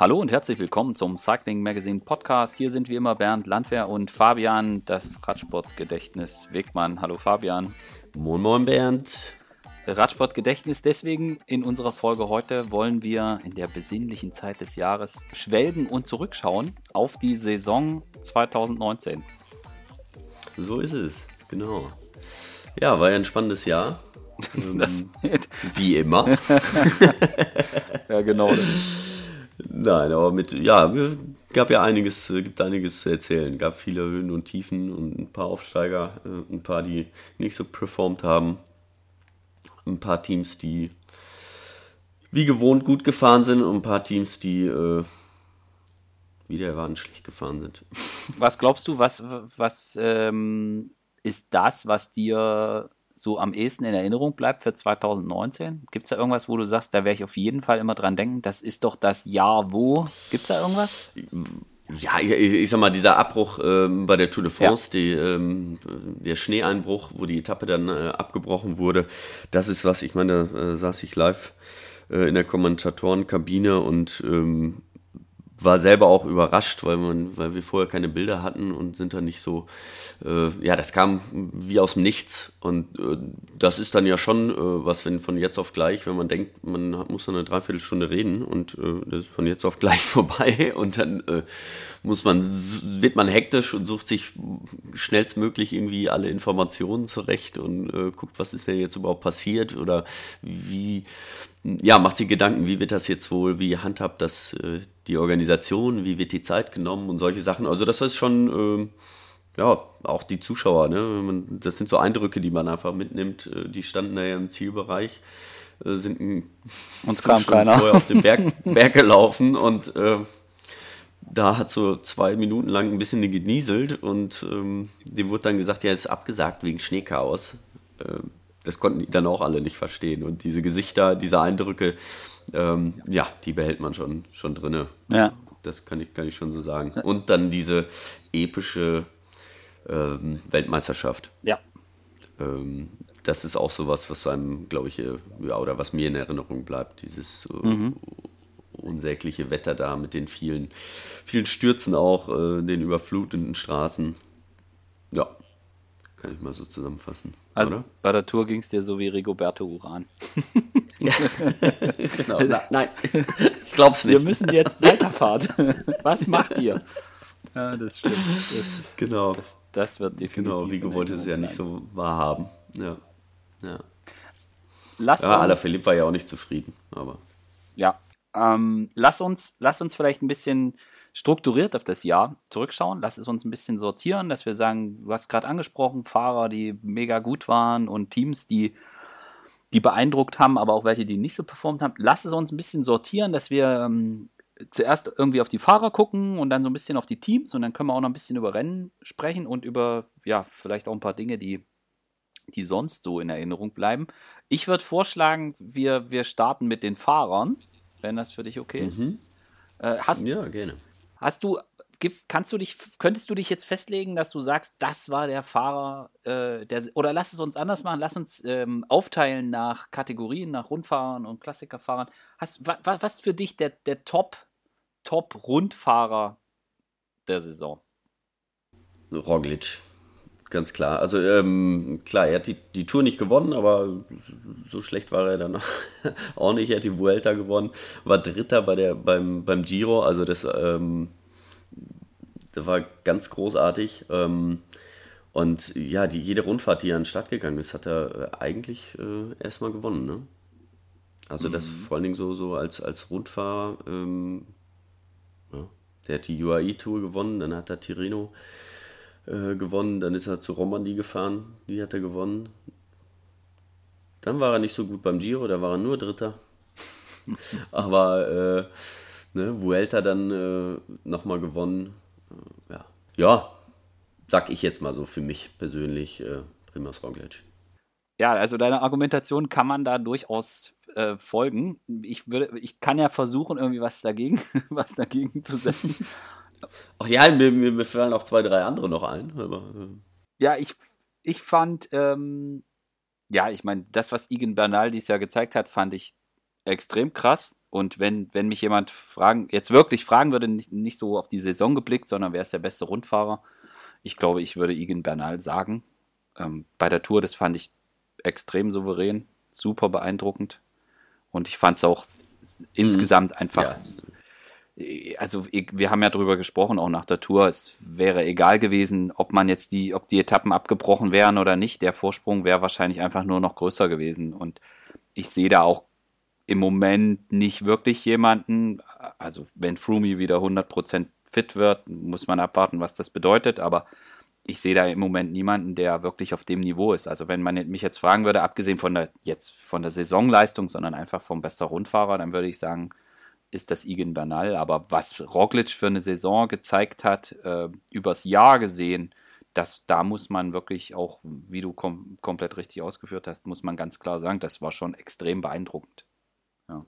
Hallo und herzlich willkommen zum Cycling Magazine Podcast. Hier sind wie immer Bernd Landwehr und Fabian, das Radsportgedächtnis Wegmann. Hallo Fabian. Moin Moin Bernd. Radsportgedächtnis. Deswegen in unserer Folge heute wollen wir in der besinnlichen Zeit des Jahres schwelgen und zurückschauen auf die Saison 2019. So ist es, genau. Ja, war ja ein spannendes Jahr. Das, Wie immer. ja, genau. Nein, aber mit, ja, gab ja einiges, gibt einiges zu erzählen. Gab viele Höhen und Tiefen und ein paar Aufsteiger, äh, ein paar, die nicht so performt haben. Ein paar Teams, die wie gewohnt gut gefahren sind und ein paar Teams, die äh, wieder erwarten schlecht gefahren sind. Was glaubst du, was, was ähm, ist das, was dir so am ehesten in Erinnerung bleibt für 2019? Gibt es da irgendwas, wo du sagst, da werde ich auf jeden Fall immer dran denken, das ist doch das Jahr wo? Gibt es da irgendwas? Ja, ich, ich, sag mal, dieser Abbruch ähm, bei der Tour de France, ja. die, ähm, der Schneeeinbruch, wo die Etappe dann äh, abgebrochen wurde, das ist was, ich meine, da äh, saß ich live äh, in der Kommentatorenkabine und ähm, war selber auch überrascht, weil man, weil wir vorher keine Bilder hatten und sind dann nicht so, äh, ja, das kam wie aus dem Nichts. Und äh, das ist dann ja schon äh, was, wenn von jetzt auf gleich, wenn man denkt, man muss dann eine Dreiviertelstunde reden und äh, das ist von jetzt auf gleich vorbei und dann äh, muss man, wird man hektisch und sucht sich schnellstmöglich irgendwie alle Informationen zurecht und äh, guckt, was ist denn jetzt überhaupt passiert oder wie, ja, macht sich Gedanken, wie wird das jetzt wohl, wie handhabt das äh, die Organisation, wie wird die Zeit genommen und solche Sachen. Also das ist schon, äh, ja, auch die Zuschauer, ne? das sind so Eindrücke, die man einfach mitnimmt. Äh, die standen da ja im Zielbereich, äh, sind ein, uns kam keiner vorher auf den Berg, Berg gelaufen und äh, da hat so zwei Minuten lang ein bisschen genieselt und ähm, dem wurde dann gesagt, ja, es ist abgesagt wegen Schneechaos. Äh, das konnten die dann auch alle nicht verstehen. Und diese Gesichter, diese Eindrücke, ähm, ja, die behält man schon, schon drinne. Ja. Das kann ich, kann ich schon so sagen. Und dann diese epische ähm, Weltmeisterschaft. Ja. Ähm, das ist auch sowas, was einem, glaube ich, äh, ja, oder was mir in Erinnerung bleibt. Dieses äh, mhm. unsägliche Wetter da mit den vielen, vielen Stürzen auch, äh, den überflutenden Straßen. Ja, kann ich mal so zusammenfassen. Also oder? bei der Tour ging es dir so wie Rigoberto Uran. ja. genau. Na, nein, ich glaub's nicht. Wir müssen jetzt weiterfahren. Was macht ihr? Ja, das stimmt. Das, genau. Das, das, wird definitiv. Genau, Rigo wollte es ja nicht so wahrhaben. Ja. Ja. Lass ja, Ala Philipp war ja auch nicht zufrieden, aber. Ja. Ähm, lass uns, lass uns vielleicht ein bisschen strukturiert auf das Jahr zurückschauen. Lass es uns ein bisschen sortieren, dass wir sagen, du hast gerade angesprochen, Fahrer, die mega gut waren und Teams, die, die beeindruckt haben, aber auch welche, die nicht so performt haben. Lass es uns ein bisschen sortieren, dass wir ähm, zuerst irgendwie auf die Fahrer gucken und dann so ein bisschen auf die Teams und dann können wir auch noch ein bisschen über Rennen sprechen und über, ja, vielleicht auch ein paar Dinge, die, die sonst so in Erinnerung bleiben. Ich würde vorschlagen, wir, wir starten mit den Fahrern, wenn das für dich okay ist. Mhm. Äh, hast, ja, gerne. Hast du, kannst du dich, könntest du dich jetzt festlegen, dass du sagst, das war der Fahrer, äh, der, oder lass es uns anders machen, lass uns ähm, aufteilen nach Kategorien, nach Rundfahrern und Klassikerfahrern. Hast, wa, was für dich der, der Top, Top Rundfahrer der Saison? Roglic, ganz klar. Also ähm, klar, er hat die, die Tour nicht gewonnen, aber so schlecht war er dann auch nicht. Er hat die Vuelta gewonnen, war Dritter bei der, beim, beim Giro, also das, ähm, das war ganz großartig. Ähm, und ja, die, jede Rundfahrt, die er an den Start gegangen ist, hat er äh, eigentlich äh, erstmal gewonnen. Ne? Also das mhm. vor allen Dingen so, so als, als Rundfahrer, ähm, ja, der hat die UAE-Tour gewonnen, dann hat er Tirreno äh, gewonnen, dann ist er zu Romandie gefahren, die hat er gewonnen. Dann war er nicht so gut beim Giro, da war er nur Dritter. Aber äh, ne, Vuelta dann äh, nochmal gewonnen. Äh, ja. ja, sag ich jetzt mal so für mich persönlich, äh, Primus Roglic. Ja, also deiner Argumentation kann man da durchaus äh, folgen. Ich würde, ich kann ja versuchen, irgendwie was dagegen, was dagegen zu setzen. Ach ja, mir, mir, mir fallen auch zwei, drei andere noch ein. Aber, äh. Ja, ich, ich fand, ähm, ja, ich meine, das, was Igen Bernal dieses Jahr gezeigt hat, fand ich extrem krass. Und wenn, wenn mich jemand fragen, jetzt wirklich fragen würde, nicht, nicht so auf die Saison geblickt, sondern wer ist der beste Rundfahrer, ich glaube, ich würde Igen Bernal sagen. Ähm, bei der Tour, das fand ich extrem souverän, super beeindruckend. Und ich fand es auch mhm. insgesamt einfach. Ja. Also wir haben ja drüber gesprochen, auch nach der Tour. Es wäre egal gewesen, ob man jetzt die, ob die Etappen abgebrochen wären oder nicht. Der Vorsprung wäre wahrscheinlich einfach nur noch größer gewesen. Und ich sehe da auch im Moment nicht wirklich jemanden. Also wenn Froome wieder 100% fit wird, muss man abwarten, was das bedeutet. Aber ich sehe da im Moment niemanden, der wirklich auf dem Niveau ist. Also wenn man mich jetzt fragen würde, abgesehen von der jetzt von der Saisonleistung, sondern einfach vom bester Rundfahrer, dann würde ich sagen, ist das Igen Bernal. Aber was Roglic für eine Saison gezeigt hat, äh, übers Jahr gesehen, das, da muss man wirklich auch, wie du kom komplett richtig ausgeführt hast, muss man ganz klar sagen, das war schon extrem beeindruckend. Ja.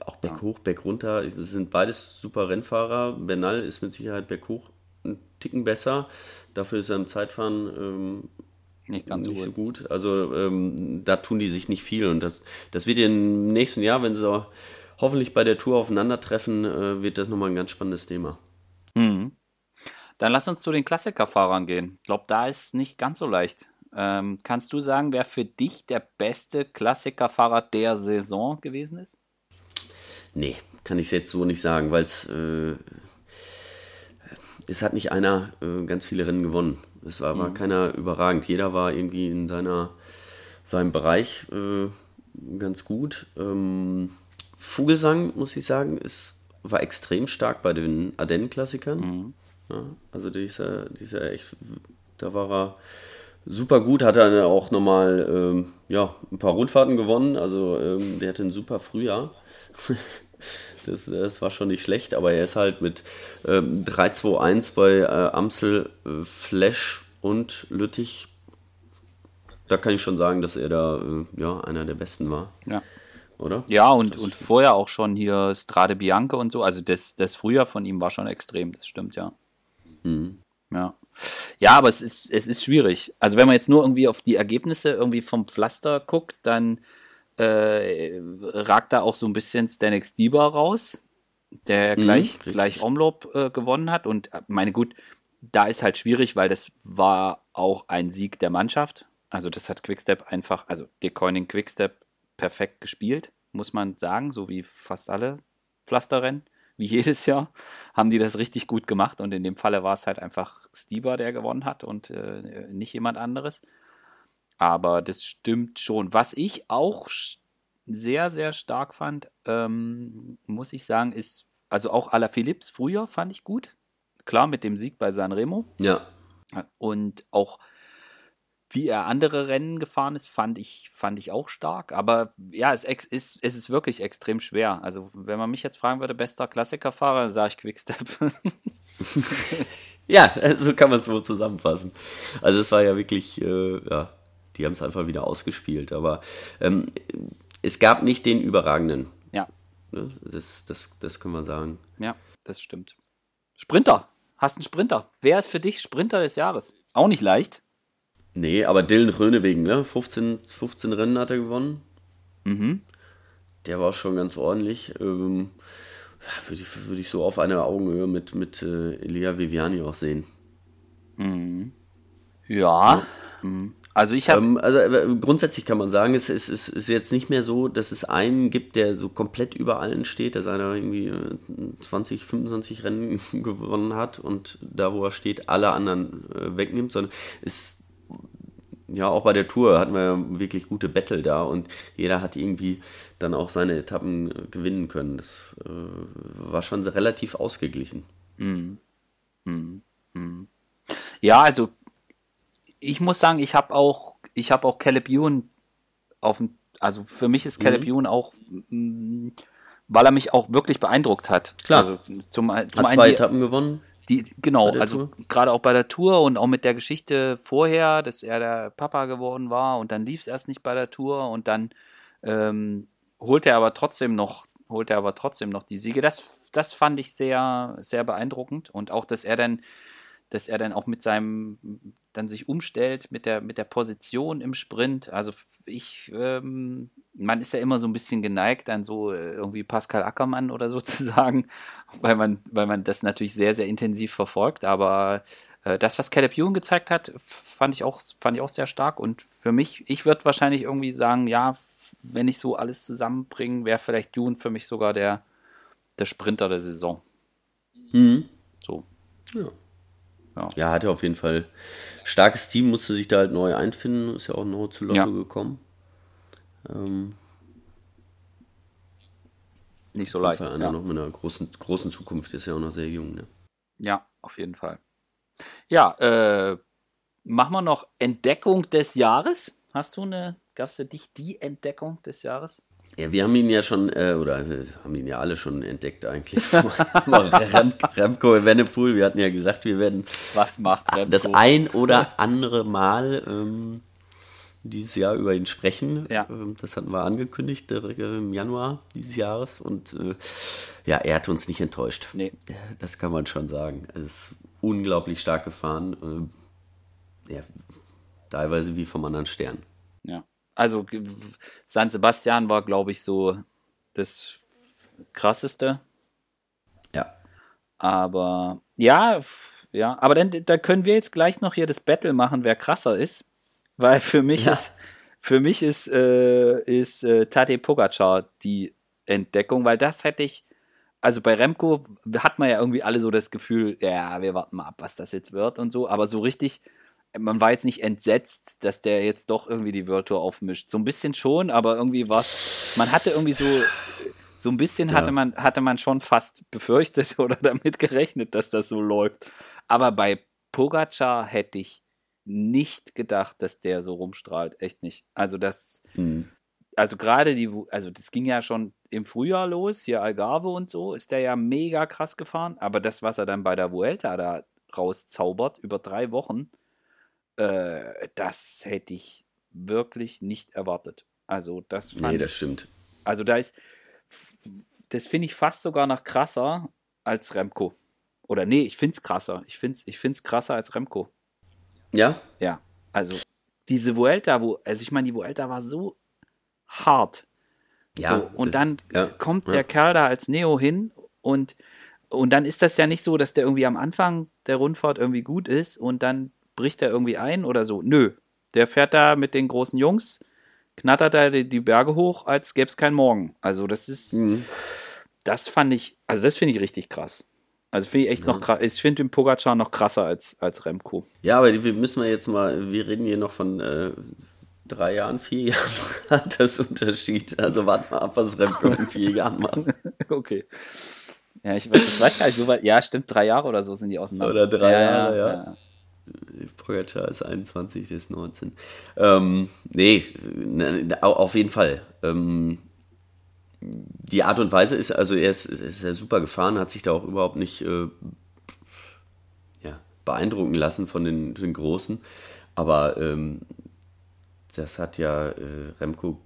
Auch berghoch, ja. bergunter, sind beides super Rennfahrer. Bernal ist mit Sicherheit berghoch einen Ticken besser. Dafür ist er im Zeitfahren ähm, nicht ganz nicht so, gut. gut. Also ähm, da tun die sich nicht viel. Und das, das wird im nächsten Jahr, wenn sie hoffentlich bei der Tour aufeinandertreffen, äh, wird das nochmal ein ganz spannendes Thema. Mhm. Dann lass uns zu den Klassikerfahrern gehen. Ich glaube, da ist es nicht ganz so leicht. Ähm, kannst du sagen, wer für dich der beste Klassikerfahrer der Saison gewesen ist? Nee, kann ich jetzt so nicht sagen, weil es äh, es hat nicht einer äh, ganz viele Rennen gewonnen. Es war, war mhm. keiner überragend. Jeder war irgendwie in seiner, seinem Bereich äh, ganz gut. Ähm, Vogelsang, muss ich sagen, ist, war extrem stark bei den Ardennen-Klassikern. Mhm. Ja, also dieser, dieser echt, da war er super gut, hat er auch nochmal ähm, ja, ein paar Rundfahrten gewonnen. Also ähm, der hatte ein super Frühjahr. Das, das war schon nicht schlecht, aber er ist halt mit ähm, 3-2-1 bei äh, Amstel, äh, Flash und Lüttich. Da kann ich schon sagen, dass er da äh, ja, einer der besten war. Ja. Oder? Ja, und, und vorher auch schon hier Strade Bianca und so. Also das, das Frühjahr von ihm war schon extrem, das stimmt, ja. Mhm. Ja. Ja, aber es ist, es ist schwierig. Also wenn man jetzt nur irgendwie auf die Ergebnisse irgendwie vom Pflaster guckt, dann äh, ragt da auch so ein bisschen Stanex Dieber raus, der mhm, gleich, gleich Omloop äh, gewonnen hat. Und äh, meine gut, da ist halt schwierig, weil das war auch ein Sieg der Mannschaft. Also das hat Quickstep einfach, also Decoining Quickstep perfekt gespielt, muss man sagen, so wie fast alle Pflasterrennen, wie jedes Jahr, haben die das richtig gut gemacht und in dem Falle war es halt einfach Stieber, der gewonnen hat und äh, nicht jemand anderes. Aber das stimmt schon. Was ich auch sehr, sehr stark fand, ähm, muss ich sagen, ist, also auch Ala Philips früher fand ich gut. Klar, mit dem Sieg bei Sanremo. Ja. Und auch wie er andere Rennen gefahren ist, fand ich, fand ich auch stark. Aber ja, es ist, es ist wirklich extrem schwer. Also, wenn man mich jetzt fragen würde, bester Klassikerfahrer, sage ich Quickstep. ja, so kann man es wohl zusammenfassen. Also, es war ja wirklich, äh, ja, die haben es einfach wieder ausgespielt. Aber ähm, es gab nicht den überragenden. Ja. Ne, das, das, das können wir sagen. Ja, das stimmt. Sprinter. Hast einen Sprinter. Wer ist für dich Sprinter des Jahres? Auch nicht leicht. Nee, aber Dylan Rönewegen, ne? 15, 15 Rennen hat er gewonnen. Mhm. Der war schon ganz ordentlich. Ähm, würde, ich, würde ich so auf einer Augenhöhe mit, mit äh, Elia Viviani auch sehen. Mhm. Ja. Mhm. Also ich habe. Ähm, also äh, grundsätzlich kann man sagen, es, es, es, ist jetzt nicht mehr so, dass es einen gibt, der so komplett über allen steht, dass einer irgendwie 20, äh, 25 Rennen gewonnen hat und da, wo er steht, alle anderen äh, wegnimmt, sondern es ja, auch bei der Tour hatten wir ja wirklich gute Battle da und jeder hat irgendwie dann auch seine Etappen gewinnen können. Das äh, war schon relativ ausgeglichen. Mm. Mm. Mm. Ja, also ich muss sagen, ich habe auch, ich habe auch Caleb Ewan auf dem, also für mich ist Caleb mhm. Ewan auch, mh, weil er mich auch wirklich beeindruckt hat. Klar. Also zum, zum hat einen zwei Etappen gewonnen. Die, genau, also gerade auch bei der Tour und auch mit der Geschichte vorher, dass er der Papa geworden war und dann lief es erst nicht bei der Tour und dann ähm, holt er aber trotzdem noch, holt er aber trotzdem noch die Siege. Das, das fand ich sehr, sehr beeindruckend und auch, dass er dann dass er dann auch mit seinem, dann sich umstellt mit der, mit der Position im Sprint. Also ich, ähm, man ist ja immer so ein bisschen geneigt, dann so äh, irgendwie Pascal Ackermann oder so zu sagen, weil man, weil man das natürlich sehr, sehr intensiv verfolgt. Aber äh, das, was Caleb Ewan gezeigt hat, fand ich auch, fand ich auch sehr stark. Und für mich, ich würde wahrscheinlich irgendwie sagen, ja, wenn ich so alles zusammenbringe, wäre vielleicht Ewan für mich sogar der, der Sprinter der Saison. Mhm. So. Ja. Ja. ja, hatte auf jeden Fall starkes Team, musste sich da halt neu einfinden, ist ja auch neu zu Lotto ja. gekommen. Ähm, Nicht so leicht. Einer ja. noch mit einer großen, großen Zukunft, ist ja auch noch sehr jung. Ne? Ja, auf jeden Fall. Ja, äh, machen wir noch Entdeckung des Jahres. Hast du eine, gab es für dich die Entdeckung des Jahres? Ja, wir haben ihn ja schon, äh, oder äh, haben ihn ja alle schon entdeckt eigentlich. Rem, Remco Evenepoel, wir hatten ja gesagt, wir werden Was macht Remco? das ein oder andere Mal ähm, dieses Jahr über ihn sprechen. Ja. Ähm, das hatten wir angekündigt äh, im Januar dieses Jahres und äh, ja, er hat uns nicht enttäuscht. Nee. Das kann man schon sagen. Er ist unglaublich stark gefahren. Äh, ja, teilweise wie vom anderen Stern. Ja also San Sebastian war, glaube ich, so das krasseste. Ja. Aber ja, ja, aber dann da können wir jetzt gleich noch hier das Battle machen, wer krasser ist, weil für mich ja. ist für mich ist äh, ist äh, Tadej Pogacar die Entdeckung, weil das hätte ich also bei Remco hat man ja irgendwie alle so das Gefühl, ja, wir warten mal ab, was das jetzt wird und so, aber so richtig man war jetzt nicht entsetzt, dass der jetzt doch irgendwie die World Tour aufmischt. So ein bisschen schon, aber irgendwie was. Man hatte irgendwie so, so ein bisschen ja. hatte man, hatte man schon fast befürchtet oder damit gerechnet, dass das so läuft. Aber bei Pogacar hätte ich nicht gedacht, dass der so rumstrahlt. Echt nicht. Also das, mhm. also gerade die, also das ging ja schon im Frühjahr los, hier Algarve und so, ist der ja mega krass gefahren. Aber das, was er dann bei der Vuelta da rauszaubert, über drei Wochen, äh, das hätte ich wirklich nicht erwartet. Also das fand Nee, das stimmt. Also da ist, das finde ich fast sogar noch krasser als Remco. Oder nee, ich finde es krasser. Ich finde es ich find's krasser als Remco. Ja? Ja, also diese Vuelta, wo, also ich meine, die Vuelta war so hart. Ja. So, und dann ja, kommt ja. der Kerl da als Neo hin und, und dann ist das ja nicht so, dass der irgendwie am Anfang der Rundfahrt irgendwie gut ist und dann bricht er irgendwie ein oder so? Nö. Der fährt da mit den großen Jungs, knattert da die, die Berge hoch, als gäbe es keinen Morgen. Also, das ist, mhm. das fand ich, also das finde ich richtig krass. Also finde ich echt ja. noch krass. Ich finde den Pogacar noch krasser als, als Remco. Ja, aber wir müssen wir jetzt mal, wir reden hier noch von äh, drei Jahren, vier Jahren hat das Unterschied. Also warten wir ab, was Remco in vier Jahren macht. okay. Ja, ich, ich, weiß gar nicht, so weit, ja, stimmt, drei Jahre oder so sind die auseinander. Oder drei ja, Jahre, ja. ja. Pogacar ist 21, der ist 19. Ähm, nee, ne, auf jeden Fall. Ähm, die Art und Weise ist, also er ist, ist ja super gefahren, hat sich da auch überhaupt nicht äh, ja, beeindrucken lassen von den, den Großen. Aber ähm, das hat ja äh, Remco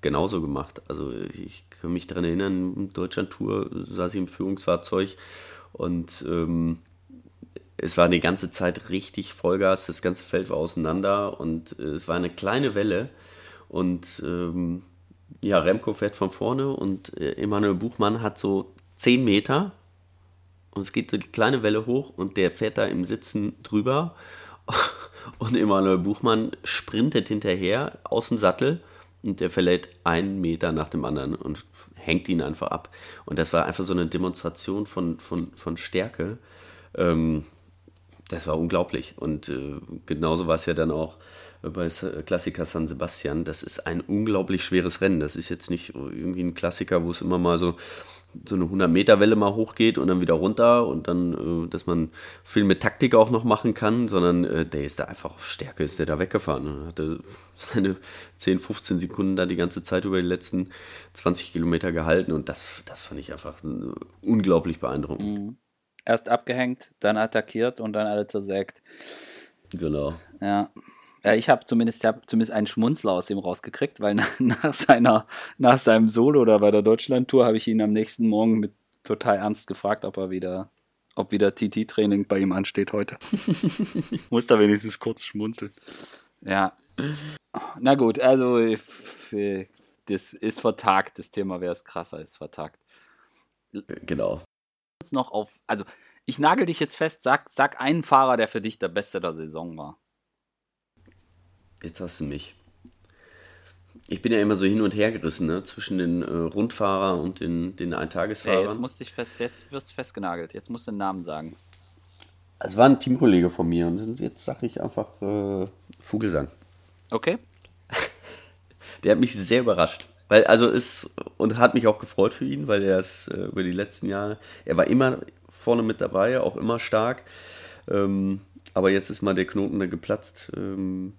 genauso gemacht. Also ich kann mich daran erinnern, Deutschland-Tour saß ich im Führungsfahrzeug und ähm, es war die ganze Zeit richtig Vollgas, das ganze Feld war auseinander und äh, es war eine kleine Welle und ähm, ja, Remco fährt von vorne und äh, Emanuel Buchmann hat so 10 Meter und es geht so die kleine Welle hoch und der fährt da im Sitzen drüber und Emanuel Buchmann sprintet hinterher aus dem Sattel und der verlädt einen Meter nach dem anderen und hängt ihn einfach ab. Und das war einfach so eine Demonstration von, von, von Stärke. Ähm, das war unglaublich. Und äh, genauso war es ja dann auch bei Klassiker San Sebastian. Das ist ein unglaublich schweres Rennen. Das ist jetzt nicht irgendwie ein Klassiker, wo es immer mal so, so eine 100-Meter-Welle mal hochgeht und dann wieder runter und dann, äh, dass man viel mit Taktik auch noch machen kann, sondern äh, der ist da einfach auf Stärke, ist der da weggefahren und hatte seine 10, 15 Sekunden da die ganze Zeit über die letzten 20 Kilometer gehalten und das, das fand ich einfach äh, unglaublich beeindruckend. Mhm erst abgehängt, dann attackiert und dann alle zersägt. Genau. Ja. Ja, ich habe zumindest, hab zumindest einen Schmunzler aus ihm rausgekriegt, weil nach, nach, seiner, nach seinem Solo oder bei der Deutschland-Tour habe ich ihn am nächsten Morgen mit total ernst gefragt, ob er wieder, ob wieder TT-Training bei ihm ansteht heute. Muss da wenigstens kurz schmunzeln. Ja. Na gut, also das ist vertagt. Das Thema wäre es krasser, ist vertagt. Genau. Noch auf, also ich nagel dich jetzt fest, sag, sag einen Fahrer, der für dich der Beste der Saison war. Jetzt hast du mich. Ich bin ja immer so hin und her gerissen, ne? Zwischen den äh, Rundfahrer und den, den Eintagesfahrern. Hey, jetzt musst du fest, jetzt wirst du festgenagelt. Jetzt musst du den Namen sagen. Es war ein Teamkollege von mir und jetzt sage ich einfach äh, Vogelsang. Okay. Der hat mich sehr überrascht. Weil, also ist, und hat mich auch gefreut für ihn, weil er ist äh, über die letzten Jahre, er war immer vorne mit dabei, auch immer stark. Ähm, aber jetzt ist mal der Knoten da geplatzt. Ähm,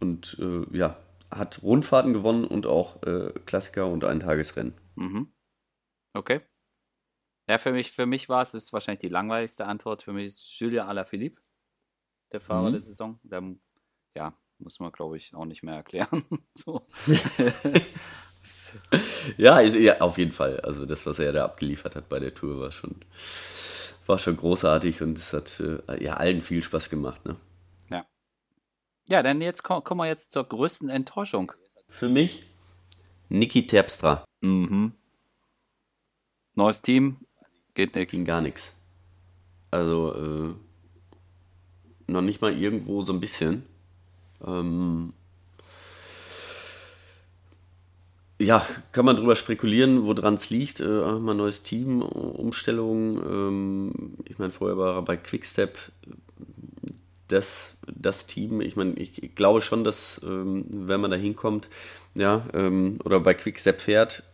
und äh, ja, hat Rundfahrten gewonnen und auch äh, Klassiker und Eintagesrennen. Mhm. Okay. Ja, für mich, für mich war es, ist wahrscheinlich die langweiligste Antwort. Für mich ist Julien Alaphilippe, der Fahrer mhm. der Saison. Der, ja, muss man, glaube ich, auch nicht mehr erklären. so. ja, ist, ja, auf jeden Fall. Also das, was er da abgeliefert hat bei der Tour, war schon, war schon großartig und es hat äh, ja allen viel Spaß gemacht. Ne? Ja. Ja, dann jetzt kommen wir jetzt zur größten Enttäuschung. Für mich Niki Terpstra. Mhm. Neues Team, geht nichts. Ging gar nichts. Also äh, noch nicht mal irgendwo so ein bisschen. Ähm, ja, kann man drüber spekulieren, woran es liegt. Äh, mal neues Team, Umstellung. Ähm, ich meine, vorher war bei Quickstep das, das Team. Ich meine, ich glaube schon, dass, ähm, wenn man da hinkommt, ja, ähm, oder bei Quickstep fährt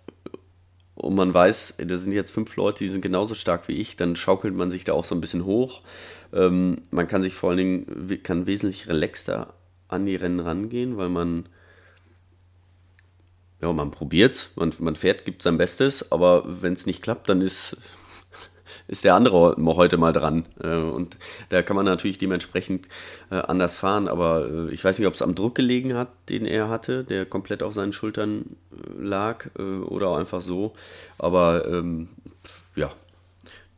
und man weiß, da sind jetzt fünf Leute, die sind genauso stark wie ich, dann schaukelt man sich da auch so ein bisschen hoch. Ähm, man kann sich vor allen Dingen kann wesentlich relaxter an die Rennen rangehen, weil man ja, man probiert, man, man fährt, gibt sein Bestes, aber wenn es nicht klappt, dann ist, ist der andere heute mal dran. Äh, und da kann man natürlich dementsprechend äh, anders fahren, aber äh, ich weiß nicht, ob es am Druck gelegen hat, den er hatte, der komplett auf seinen Schultern lag oder einfach so. Aber ähm, ja,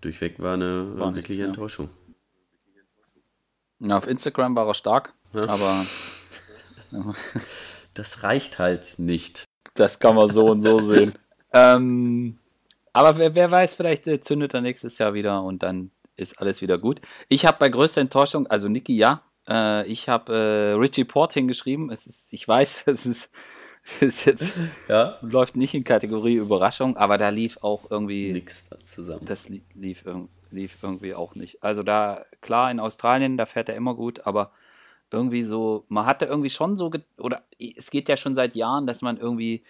durchweg war eine war wirkliche nichts, Enttäuschung. Ja, auf Instagram war er stark. Ja. Aber. das reicht halt nicht. Das kann man so und so sehen. ähm, aber wer, wer, weiß, vielleicht äh, zündet er nächstes Jahr wieder und dann ist alles wieder gut. Ich habe bei größter Enttäuschung, also Niki, ja, äh, ich habe äh, Richie Port hingeschrieben. Es ist, ich weiß, es ist, ist jetzt ja? läuft nicht in Kategorie Überraschung, aber da lief auch irgendwie nichts zusammen. Das lief, lief irgendwie auch nicht. Also da klar in Australien, da fährt er immer gut, aber irgendwie so, man hatte irgendwie schon so, oder es geht ja schon seit Jahren, dass man irgendwie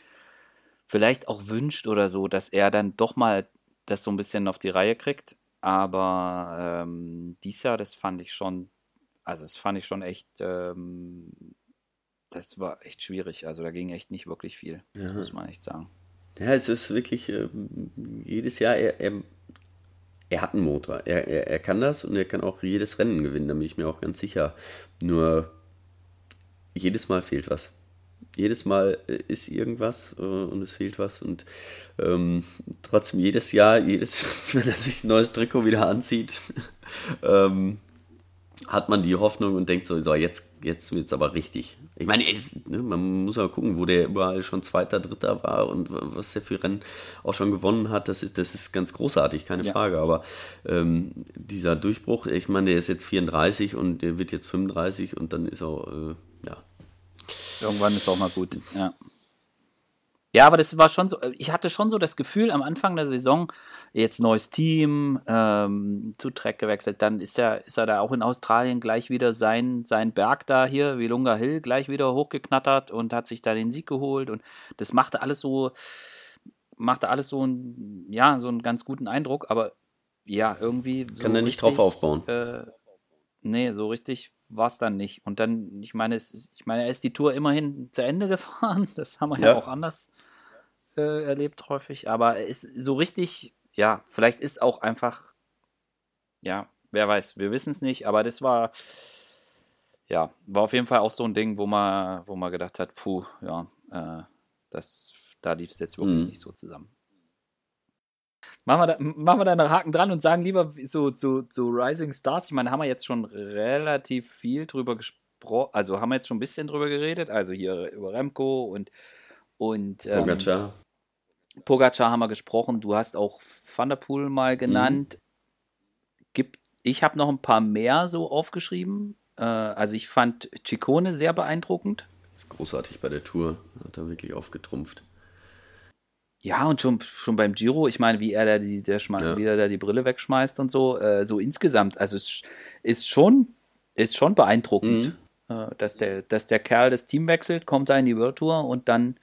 vielleicht auch wünscht oder so, dass er dann doch mal das so ein bisschen auf die Reihe kriegt. Aber ähm, dies Jahr, das fand ich schon, also das fand ich schon echt, ähm, das war echt schwierig. Also da ging echt nicht wirklich viel, ja. muss man echt sagen. Ja, es ist wirklich äh, jedes Jahr, er, er er hat einen Motor. Er, er, er kann das und er kann auch jedes Rennen gewinnen, da bin ich mir auch ganz sicher. Nur jedes Mal fehlt was. Jedes Mal äh, ist irgendwas äh, und es fehlt was. Und ähm, trotzdem jedes Jahr, jedes, wenn er sich ein neues Trikot wieder anzieht, ähm, hat man die Hoffnung und denkt so, so jetzt, jetzt wird es aber richtig. Ich meine, ist, ne, man muss mal gucken, wo der überall schon Zweiter, Dritter war und was der für Rennen auch schon gewonnen hat. Das ist, das ist ganz großartig, keine ja. Frage. Aber ähm, dieser Durchbruch, ich meine, der ist jetzt 34 und der wird jetzt 35 und dann ist er, äh, ja. Irgendwann ist auch mal gut, ja. Ja, aber das war schon so, ich hatte schon so das Gefühl am Anfang der Saison, jetzt neues Team, ähm, zu Trek gewechselt, dann ist er, ist er da auch in Australien gleich wieder sein, sein Berg da hier, wie Lunga Hill, gleich wieder hochgeknattert und hat sich da den Sieg geholt und das machte alles so, machte alles so ein, ja, so einen ganz guten Eindruck, aber ja, irgendwie. So Kann er nicht richtig, drauf aufbauen. Äh, nee, so richtig war es dann nicht. Und dann, ich meine, es, ich meine, er ist die Tour immerhin zu Ende gefahren. Das haben wir ja, ja auch anders äh, erlebt häufig. Aber er ist so richtig, ja, vielleicht ist auch einfach, ja, wer weiß, wir wissen es nicht, aber das war, ja, war auf jeden Fall auch so ein Ding, wo man, wo man gedacht hat, puh, ja, äh, das, da lief es jetzt wirklich mhm. nicht so zusammen. machen wir, da, machen wir da einen Haken dran und sagen lieber so, so, so Rising Stars. Ich meine, haben wir jetzt schon relativ viel drüber gesprochen, also haben wir jetzt schon ein bisschen drüber geredet, also hier über Remco und, und ähm, Pogacar. Pogacar haben wir gesprochen, du hast auch Van der Poel mal genannt. Mhm. Gibt, ich habe noch ein paar mehr so aufgeschrieben. Äh, also ich fand Ciccone sehr beeindruckend. Das ist großartig bei der Tour, hat er wirklich aufgetrumpft. Ja, und schon, schon beim Giro, ich meine, wie er da die, der ja. wie er da die Brille wegschmeißt und so, äh, so insgesamt, also es ist schon, ist schon beeindruckend, mhm. äh, dass, der, dass der Kerl das Team wechselt, kommt da in die World Tour und dann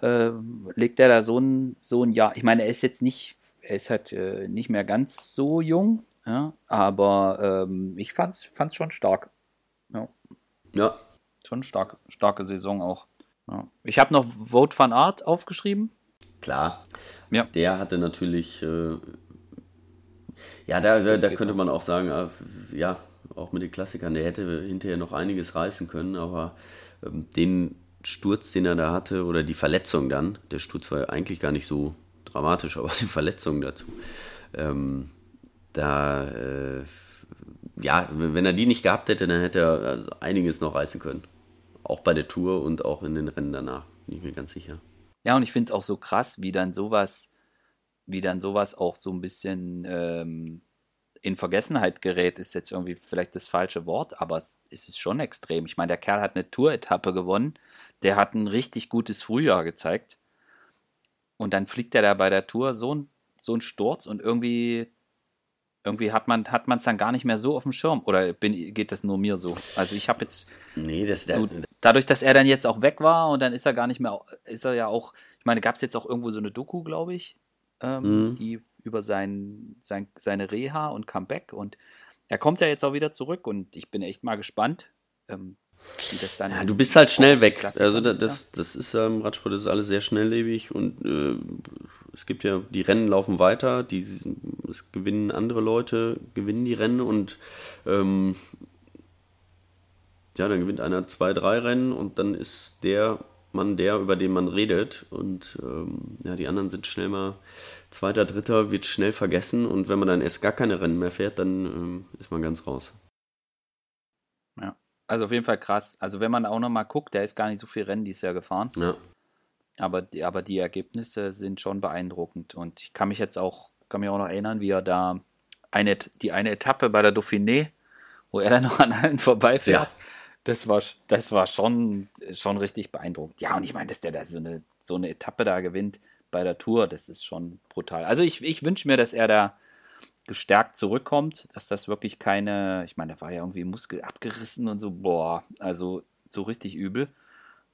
äh, legt er da so ein, so ein Jahr. Ich meine, er ist jetzt nicht, er ist halt äh, nicht mehr ganz so jung, ja, aber ähm, ich fand's, fand's schon stark. Ja. ja. Schon stark, starke Saison auch. Ja. Ich habe noch Vote van Art aufgeschrieben. Klar. Ja. Der hatte natürlich, äh, ja, da, da, da könnte man auch sagen, äh, ja, auch mit den Klassikern, der hätte hinterher noch einiges reißen können, aber ähm, den Sturz, den er da hatte, oder die Verletzung dann, der Sturz war eigentlich gar nicht so dramatisch, aber die Verletzung dazu, ähm, da, äh, ja, wenn er die nicht gehabt hätte, dann hätte er also einiges noch reißen können. Auch bei der Tour und auch in den Rennen danach, bin ich mir ganz sicher. Ja, und ich finde es auch so krass, wie dann sowas, wie dann sowas auch so ein bisschen ähm, in Vergessenheit gerät, ist jetzt irgendwie vielleicht das falsche Wort, aber es ist schon extrem. Ich meine, der Kerl hat eine Tour-Etappe gewonnen, der hat ein richtig gutes Frühjahr gezeigt. Und dann fliegt er da bei der Tour so ein, so ein Sturz und irgendwie irgendwie hat man hat es dann gar nicht mehr so auf dem Schirm oder bin, geht das nur mir so? Also ich habe jetzt nee, das, so, dadurch, dass er dann jetzt auch weg war und dann ist er gar nicht mehr, ist er ja auch, ich meine, gab es jetzt auch irgendwo so eine Doku, glaube ich, ähm, mhm. die über sein, sein, seine Reha und Comeback und er kommt ja jetzt auch wieder zurück und ich bin echt mal gespannt, ähm. Ja, du bist halt schnell weg. Also das, das, das ist ähm, Radsport, das ist alles sehr schnelllebig und äh, es gibt ja, die Rennen laufen weiter, die, es gewinnen andere Leute, gewinnen die Rennen und ähm, ja, dann gewinnt einer zwei, drei Rennen und dann ist der Mann der, über den man redet und ähm, ja, die anderen sind schnell mal zweiter, dritter, wird schnell vergessen und wenn man dann erst gar keine Rennen mehr fährt, dann ähm, ist man ganz raus. Also auf jeden Fall krass. Also wenn man auch nochmal guckt, der ist gar nicht so viel Rennen dieses Jahr gefahren. Ja. Aber die, aber die Ergebnisse sind schon beeindruckend. Und ich kann mich jetzt auch, kann mich auch noch erinnern, wie er da eine, die eine Etappe bei der Dauphiné, wo er dann noch an allen vorbeifährt. Ja. Das war, das war schon, schon richtig beeindruckend. Ja, und ich meine, dass der da so eine, so eine Etappe da gewinnt bei der Tour, das ist schon brutal. Also ich, ich wünsche mir, dass er da gestärkt zurückkommt, dass das wirklich keine, ich meine, da war ja irgendwie Muskel abgerissen und so, boah, also so richtig übel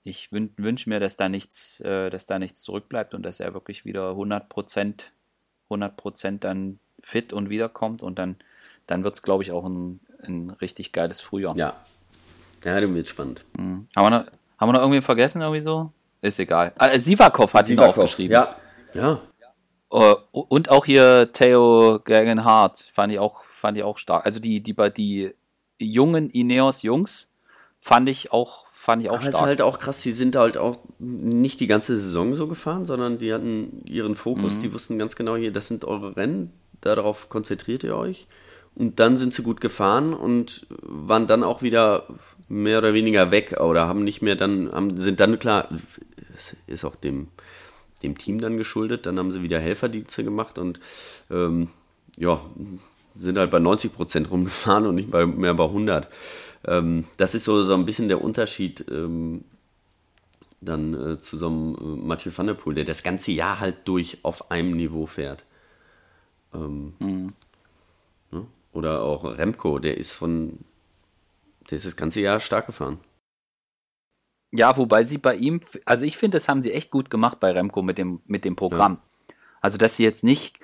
ich wün wünsche mir, dass da nichts, äh, dass da nichts zurückbleibt und dass er wirklich wieder 100 Prozent, 100 Prozent dann fit und wiederkommt und dann, dann wird es, glaube ich, auch ein, ein richtig geiles Frühjahr. Ja. Ja, du wird spannend. Mhm. Haben, wir noch, haben wir noch irgendwie vergessen, irgendwie so? Ist egal. Ah, Sivakov hat Sivakov. ihn aufgeschrieben. Ja. Ja. Uh, und auch hier Theo Gegenhardt fand ich auch, fand ich auch stark. Also die, die, die jungen Ineos-Jungs fand ich auch fand ich auch Aber stark. ist halt auch krass, die sind halt auch nicht die ganze Saison so gefahren, sondern die hatten ihren Fokus, mhm. die wussten ganz genau hier, das sind eure Rennen, darauf konzentriert ihr euch. Und dann sind sie gut gefahren und waren dann auch wieder mehr oder weniger weg oder haben nicht mehr dann, haben, sind dann klar, das ist auch dem, dem Team dann geschuldet, dann haben sie wieder Helferdienste gemacht und ähm, ja, sind halt bei 90 Prozent rumgefahren und nicht bei, mehr bei 100. Ähm, das ist so, so ein bisschen der Unterschied ähm, dann äh, zu so einem äh, Mathieu van der Poel, der das ganze Jahr halt durch auf einem Niveau fährt. Ähm, mhm. ne? Oder auch Remco, der ist von, der ist das ganze Jahr stark gefahren. Ja, wobei sie bei ihm, also ich finde, das haben sie echt gut gemacht bei Remco mit dem, mit dem Programm. Ja. Also, dass sie jetzt nicht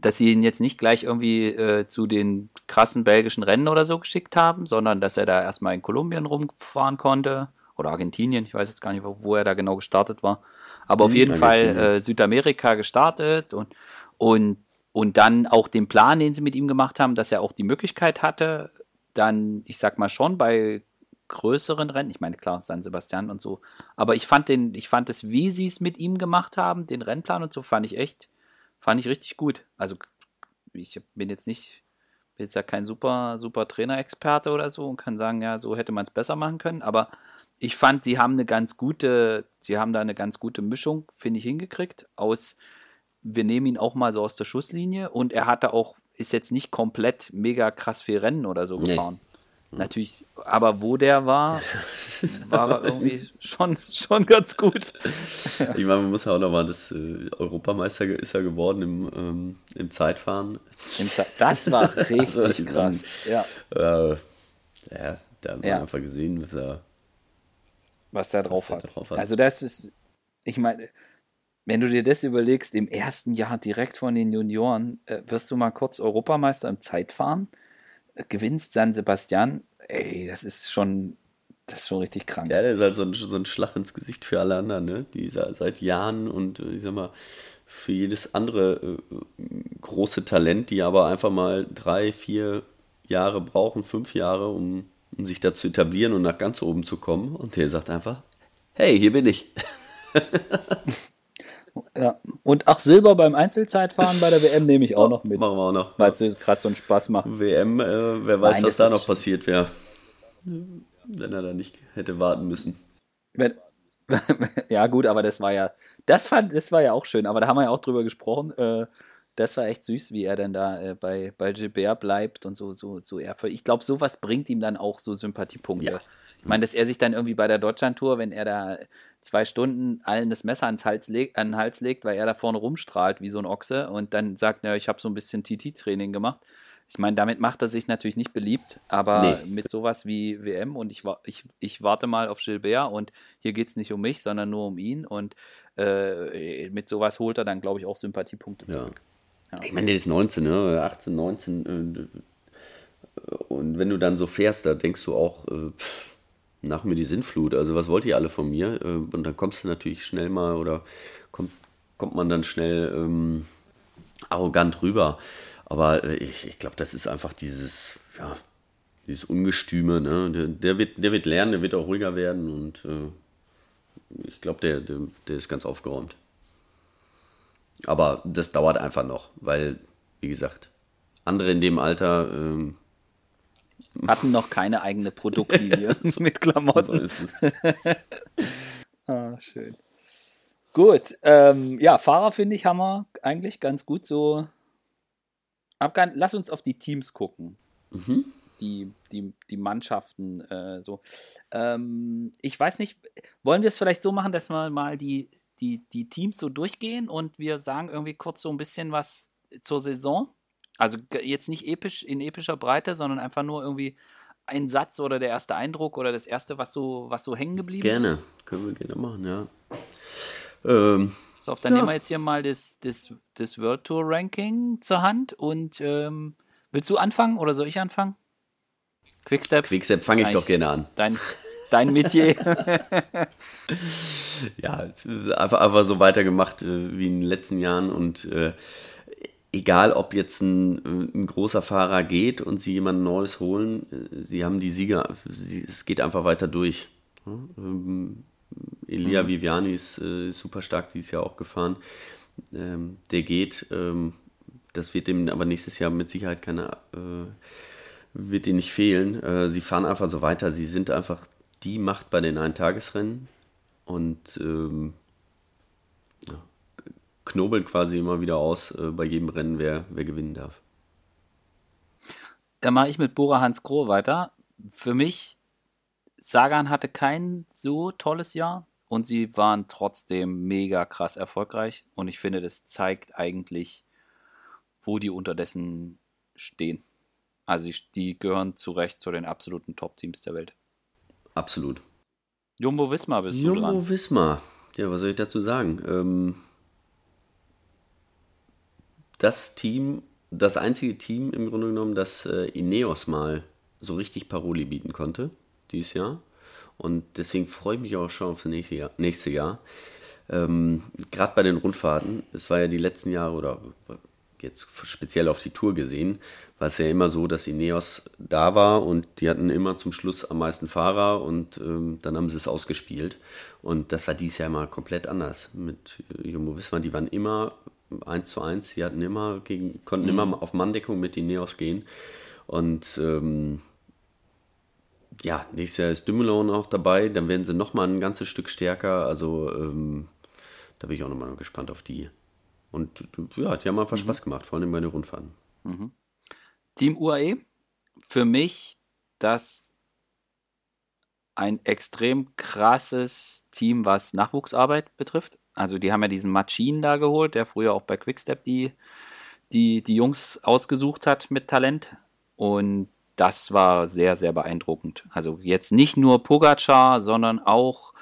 dass sie ihn jetzt nicht gleich irgendwie äh, zu den krassen belgischen Rennen oder so geschickt haben, sondern dass er da erstmal in Kolumbien rumfahren konnte oder Argentinien, ich weiß jetzt gar nicht, wo, wo er da genau gestartet war. Aber auf hm, jeden Fall äh, Südamerika gestartet und, und, und dann auch den Plan, den sie mit ihm gemacht haben, dass er auch die Möglichkeit hatte, dann, ich sag mal schon, bei größeren Rennen, ich meine klar, San Sebastian und so, aber ich fand den, ich fand es, wie sie es mit ihm gemacht haben, den Rennplan und so, fand ich echt Fand ich richtig gut. Also ich bin jetzt nicht, bin jetzt ja kein super, super Trainerexperte oder so und kann sagen, ja, so hätte man es besser machen können, aber ich fand, sie haben eine ganz gute, sie haben da eine ganz gute Mischung, finde ich, hingekriegt. Aus, wir nehmen ihn auch mal so aus der Schusslinie und er hatte auch, ist jetzt nicht komplett mega krass viel Rennen oder so gefahren. Nee. Natürlich, aber wo der war, war er irgendwie schon, schon ganz gut. Ich meine, man muss ja auch nochmal, das äh, Europameister ist er geworden im, ähm, im Zeitfahren. Im Ze das war richtig krass. Ja. Äh, ja, da haben wir ja. einfach gesehen, was er was der drauf, was hat. drauf hat. Also das ist, ich meine, wenn du dir das überlegst, im ersten Jahr direkt von den Junioren, äh, wirst du mal kurz Europameister im Zeitfahren, gewinnst San Sebastian, ey, das ist schon, das ist schon richtig krank. Ja, der ist halt so ein, so ein Schlag ins Gesicht für alle anderen, ne? Die seit Jahren und äh, ich sag mal, für jedes andere äh, große Talent, die aber einfach mal drei, vier Jahre brauchen, fünf Jahre, um um sich da zu etablieren und nach ganz oben zu kommen. Und der sagt einfach, hey, hier bin ich. ja. Und ach, Silber beim Einzelzeitfahren bei der WM nehme ich auch noch mit. Machen wir auch noch. Weil es gerade so einen Spaß macht. WM, äh, wer weiß, Nein, was da noch passiert wäre. Wenn er da nicht hätte warten müssen. Wenn, ja, gut, aber das war ja, das fand, das war ja auch schön, aber da haben wir ja auch drüber gesprochen. Äh, das war echt süß, wie er dann da äh, bei, bei Gilbert bleibt und so, so, so ehrfürchtig. Ich glaube, sowas bringt ihm dann auch so Sympathiepunkte. Ja. Ich meine, dass er sich dann irgendwie bei der Deutschlandtour, wenn er da zwei Stunden allen das Messer ans Hals legt, an den Hals legt, weil er da vorne rumstrahlt wie so ein Ochse und dann sagt, ja, ich habe so ein bisschen TT-Training gemacht. Ich meine, damit macht er sich natürlich nicht beliebt, aber nee. mit sowas wie WM und ich, ich, ich warte mal auf Gilbert und hier geht es nicht um mich, sondern nur um ihn und äh, mit sowas holt er dann, glaube ich, auch Sympathiepunkte zurück. Ja. Ich meine, der ist 19, ne? 18, 19. Äh, und wenn du dann so fährst, da denkst du auch, äh, nach mir die Sinnflut. Also, was wollt ihr alle von mir? Äh, und dann kommst du natürlich schnell mal oder kommt, kommt man dann schnell ähm, arrogant rüber. Aber ich, ich glaube, das ist einfach dieses, ja, dieses Ungestüme. Ne? Der, der, wird, der wird lernen, der wird auch ruhiger werden und äh, ich glaube, der, der, der ist ganz aufgeräumt. Aber das dauert einfach noch, weil, wie gesagt, andere in dem Alter ähm, hatten noch keine eigene Produktlinie mit Klamotten. So ah, schön. Gut, ähm, ja, Fahrer finde ich haben wir eigentlich ganz gut so. Abgehandelt. Lass uns auf die Teams gucken. Mhm. Die, die, die Mannschaften äh, so. Ähm, ich weiß nicht, wollen wir es vielleicht so machen, dass wir mal die die, die Teams so durchgehen und wir sagen irgendwie kurz so ein bisschen was zur Saison. Also jetzt nicht episch in epischer Breite, sondern einfach nur irgendwie ein Satz oder der erste Eindruck oder das erste, was so, was so hängen geblieben gerne. ist. Gerne, können wir gerne machen, ja. Ähm, so, dann ja. nehmen wir jetzt hier mal das, das, das World Tour Ranking zur Hand und ähm, willst du anfangen oder soll ich anfangen? Quickstep. Quickstep fange ich doch gerne an. Dein, dein Metier. ja, einfach, einfach so weitergemacht äh, wie in den letzten Jahren und äh, egal ob jetzt ein, ein, großer Fahrer geht und sie jemand Neues holen, äh, sie haben die Sieger, sie, es geht einfach weiter durch. Ähm, Elia mhm. Viviani ist äh, super stark dieses Jahr auch gefahren. Ähm, der geht, ähm, das wird dem aber nächstes Jahr mit Sicherheit keine, äh, wird ihm nicht fehlen. Äh, sie fahren einfach so weiter, sie sind einfach die Macht bei den Eintagesrennen und ähm, knobeln quasi immer wieder aus äh, bei jedem Rennen, wer, wer gewinnen darf. Da mache ich mit Bora Hans Groh weiter. Für mich, Sagan hatte kein so tolles Jahr und sie waren trotzdem mega krass erfolgreich. Und ich finde, das zeigt eigentlich, wo die unterdessen stehen. Also die gehören zu Recht zu den absoluten Top-Teams der Welt. Absolut. Jumbo Wismar bist Jumbo du dran. Jumbo Wismar. Ja, was soll ich dazu sagen? Ähm, das Team, das einzige Team im Grunde genommen, das äh, Ineos mal so richtig Paroli bieten konnte, dieses Jahr. Und deswegen freue ich mich auch schon auf das nächste Jahr. Nächste Jahr. Ähm, Gerade bei den Rundfahrten, es war ja die letzten Jahre oder jetzt speziell auf die Tour gesehen, war es ja immer so, dass Ineos da war und die hatten immer zum Schluss am meisten Fahrer und ähm, dann haben sie es ausgespielt. Und das war dieses Jahr mal komplett anders mit Jumbo Visma. Die waren immer 1 zu 1. Sie hatten immer gegen, konnten Mhm. immer auf Manndeckung mit den Neos gehen. Und ähm, ja, nächstes Jahr ist Dümmelo noch dabei. Dann werden sie nochmal ein ganzes Stück stärker. Also ähm, da bin ich auch nochmal gespannt auf die. Und ja, die haben einfach Mhm. Spaß gemacht, vor allem bei den Rundfahrten. Team UAE, für mich das ein extrem krasses Team, was Nachwuchsarbeit betrifft. Also die haben ja diesen Machin da geholt, der früher auch bei Quickstep die, die, die Jungs ausgesucht hat mit Talent. Und das war sehr, sehr beeindruckend. Also jetzt nicht nur Pogacar, sondern auch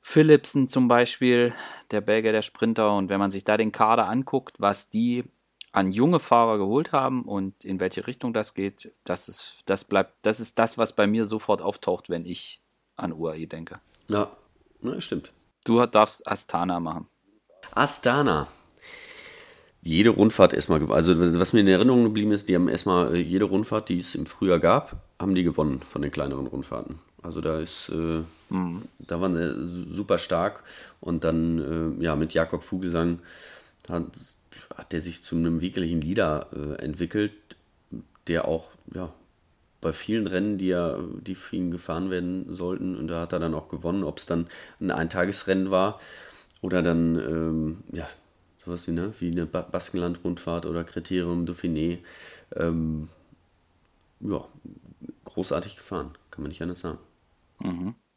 Philipsen zum Beispiel, der Belgier, der Sprinter. Und wenn man sich da den Kader anguckt, was die an junge Fahrer geholt haben und in welche Richtung das geht, das ist, das bleibt, das ist das, was bei mir sofort auftaucht, wenn ich an UAE denke. Ja, ne, stimmt. Du darfst Astana machen. Astana. Jede Rundfahrt erstmal, gew- also was mir in Erinnerung geblieben ist, die haben erstmal äh, jede Rundfahrt, die es im Frühjahr gab, haben die gewonnen von den kleineren Rundfahrten. Also da ist, äh, da waren sie su- super stark und dann, äh, ja, mit Jakob Vogelsang hat, hat der sich zu einem wirklichen Leader äh, entwickelt, der auch, ja, bei vielen Rennen, die ja, die für ihn gefahren werden sollten, und da hat er dann auch gewonnen, ob es dann ein Eintagesrennen war oder dann, ähm, ja, sowas wie, ne, wie eine ba Baskenland-Rundfahrt oder Kriterium Dauphiné. Ähm, ja, großartig gefahren, kann man nicht anders sagen.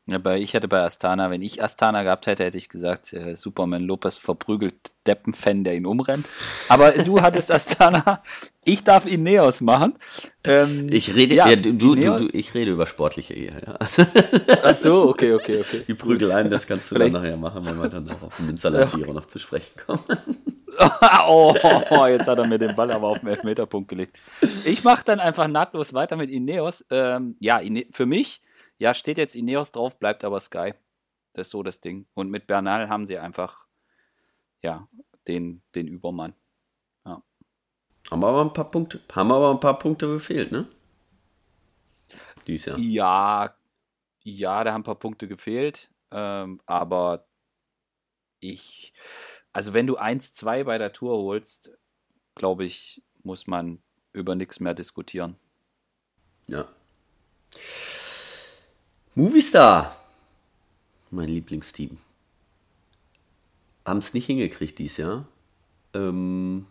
Ja, bei, ich hätte bei Astana, wenn ich Astana gehabt hätte, hätte ich gesagt, äh, Superman Lopez verprügelt Deppen-Fan, der ihn umrennt. Aber du hattest Astana, ich darf Ineos machen. Ähm, Ich rede, ja, ja, du, du, du, ich rede über sportliche Ehe, ja. Ach so, okay, okay, okay. die Prügeleien, das kannst du dann nachher machen, wenn wir dann auch auf den Münsterland Giro noch zu sprechen kommen. oh, jetzt hat er mir den Ball aber auf den Elfmeterpunkt gelegt. Ich mache dann einfach nahtlos weiter mit Ineos. Ähm, ja, Ine für mich, ja, steht jetzt Ineos drauf, bleibt aber Sky. Das ist so das Ding. Und mit Bernal haben sie einfach, ja, den, den Übermann. Haben aber ein paar Punkte, haben aber ein paar Punkte gefehlt, ne? Dies Jahr. Ja, ja, da haben ein paar Punkte gefehlt. Ähm, aber ich, also wenn du 1-2 bei der Tour holst, glaube ich, muss man über nichts mehr diskutieren. Ja. Movistar. Mein Lieblingsteam. Haben es nicht hingekriegt dieses Jahr. Ähm,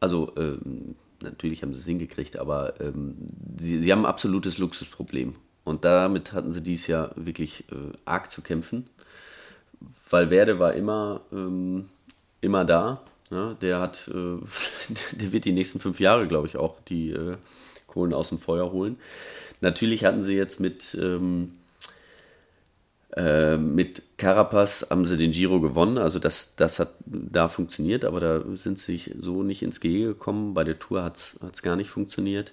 also, ähm, natürlich haben sie es hingekriegt, aber ähm, sie, sie haben ein absolutes Luxusproblem. Und damit hatten sie dieses Jahr wirklich äh, arg zu kämpfen. Valverde war immer, ähm, immer da. Ja, der hat, äh, der wird die nächsten fünf Jahre, glaube ich, auch die äh, Kohlen aus dem Feuer holen. Natürlich hatten sie jetzt mit, ähm, äh, mit Carapaz haben sie den Giro gewonnen. Also das, das hat da funktioniert, aber da sind sie sich so nicht ins Gehege gekommen. Bei der Tour hat es gar nicht funktioniert.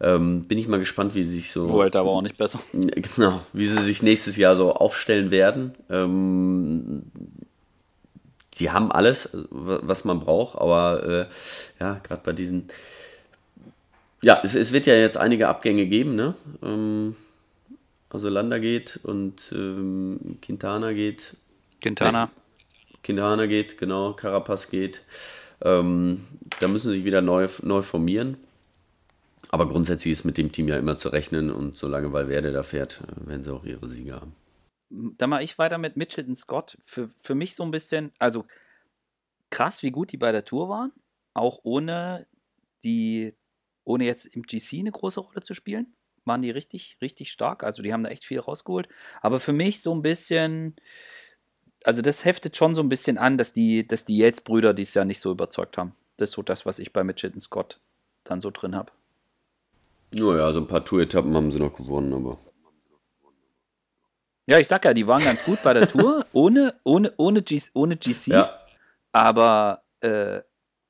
Ähm, bin ich mal gespannt, wie sie sich so Wollte aber auch nicht besser. Genau, wie sie sich nächstes Jahr so aufstellen werden. Ähm, die haben alles, wa- was man braucht, aber äh, ja, gerade bei diesen. Ja, es, es wird ja jetzt einige Abgänge geben, ne? Ähm, also Landa geht und ähm, Quintana geht, Quintana. Quintana geht, genau, Carapaz geht. Ähm, da müssen sie sich wieder neu, neu formieren. Aber grundsätzlich ist mit dem Team ja immer zu rechnen und solange Valverde da fährt, äh, werden sie auch ihre Siege haben. Dann mache ich weiter mit Mitchelton Scott. Für, für mich so ein bisschen, also krass, wie gut die bei der Tour waren. Auch ohne die, ohne jetzt im GC eine große Rolle zu spielen, waren die richtig, richtig stark. Also die haben da echt viel rausgeholt. Aber für mich so ein bisschen, also das heftet schon so ein bisschen an, dass die, dass die Yates-Brüder dieses Jahr nicht so überzeugt haben. Das ist so das, was ich bei Mitchelton Scott dann so drin habe. Naja, so ein paar Tour-Etappen haben sie noch gewonnen, aber. Ja, ich sag ja, die waren ganz gut bei der Tour, ohne, ohne, ohne, G, ohne GC. Ja, Aber, äh,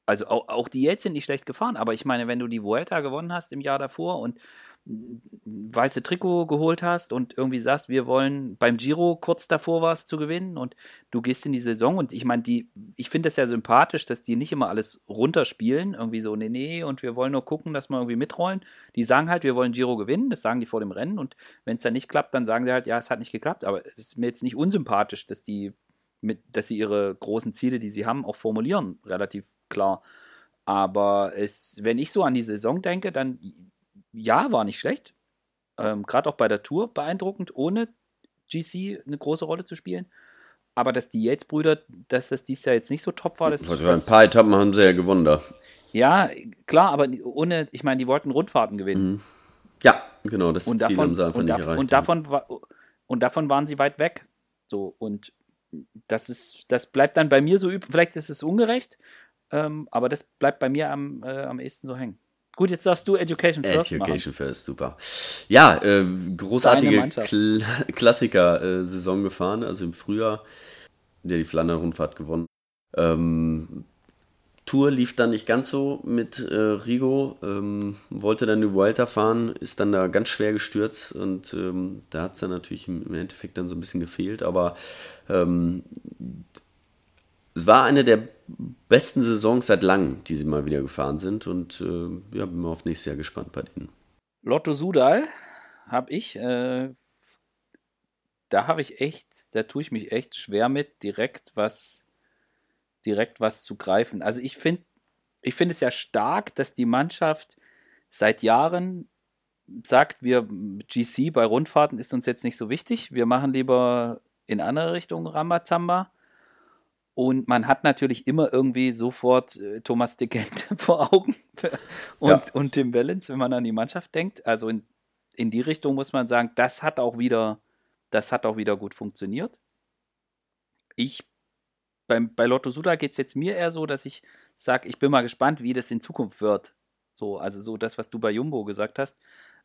also auch, auch die jetzt sind nicht schlecht gefahren, aber ich meine, wenn du die Vuelta gewonnen hast im Jahr davor und weiße Trikot geholt hast und irgendwie sagst, wir wollen beim Giro kurz davor warst zu gewinnen und du gehst in die Saison und ich meine, die, ich finde das ja sympathisch, dass die nicht immer alles runterspielen, irgendwie so, nee, nee, und wir wollen nur gucken, dass wir irgendwie mitrollen. Die sagen halt, wir wollen Giro gewinnen, das sagen die vor dem Rennen und wenn es dann nicht klappt, dann sagen sie halt, ja, es hat nicht geklappt, aber es ist mir jetzt nicht unsympathisch, dass die mit, dass sie ihre großen Ziele, die sie haben, auch formulieren, relativ klar. Aber es, wenn ich so an die Saison denke, dann ja, war nicht schlecht. Ähm, Gerade auch bei der Tour beeindruckend, ohne GC eine große Rolle zu spielen. Aber dass die Yates-Brüder, dass das dies Jahr jetzt nicht so top war, das, Also ein paar Etappen haben sie ja gewonnen da. Ja, klar, aber ohne, ich meine, die wollten Rundfahrten gewinnen. Mhm. Ja, genau, das Und Ziel davon, haben sie einfach und, nicht erreicht. und, davon war, und davon waren sie weit weg. So, und das ist, das bleibt dann bei mir so übrig. Vielleicht ist es ungerecht, ähm, aber das bleibt bei mir am, äh, am ehesten so hängen. Gut, jetzt darfst du Education First Education First, super. Ja, äh, großartige. Kl Klassiker-Saison gefahren, also im Frühjahr, der die Flandern-Rundfahrt gewonnen. Ähm, Tour lief dann nicht ganz so mit äh, Rigo, ähm, wollte dann die Vuelta fahren, ist dann da ganz schwer gestürzt und ähm, da hat es dann natürlich im, im Endeffekt dann so ein bisschen gefehlt, aber ähm, es war eine der besten Saisons seit langem, die sie mal wieder gefahren sind und äh, ja, bin mal auf nächstes Jahr gespannt bei denen. Lotto Sudal habe ich, äh, da habe ich echt, da tue ich mich echt schwer mit, direkt was, direkt was zu greifen. Also ich finde, ich finde es ja stark, dass die Mannschaft seit Jahren sagt, wir GC bei Rundfahrten ist uns jetzt nicht so wichtig, wir machen lieber in andere Richtung Ramazamba. Und man hat natürlich immer irgendwie sofort äh, Thomas de Gent vor Augen und, Ja. und Tim Wellens, wenn man an die Mannschaft denkt. Also in, in die Richtung muss man sagen, das hat auch wieder, das hat auch wieder gut funktioniert. Ich, beim, bei Lotto Suda geht es jetzt mir eher so, dass ich sage, ich bin mal gespannt, wie das in Zukunft wird. So, also so das, was du bei Jumbo gesagt hast.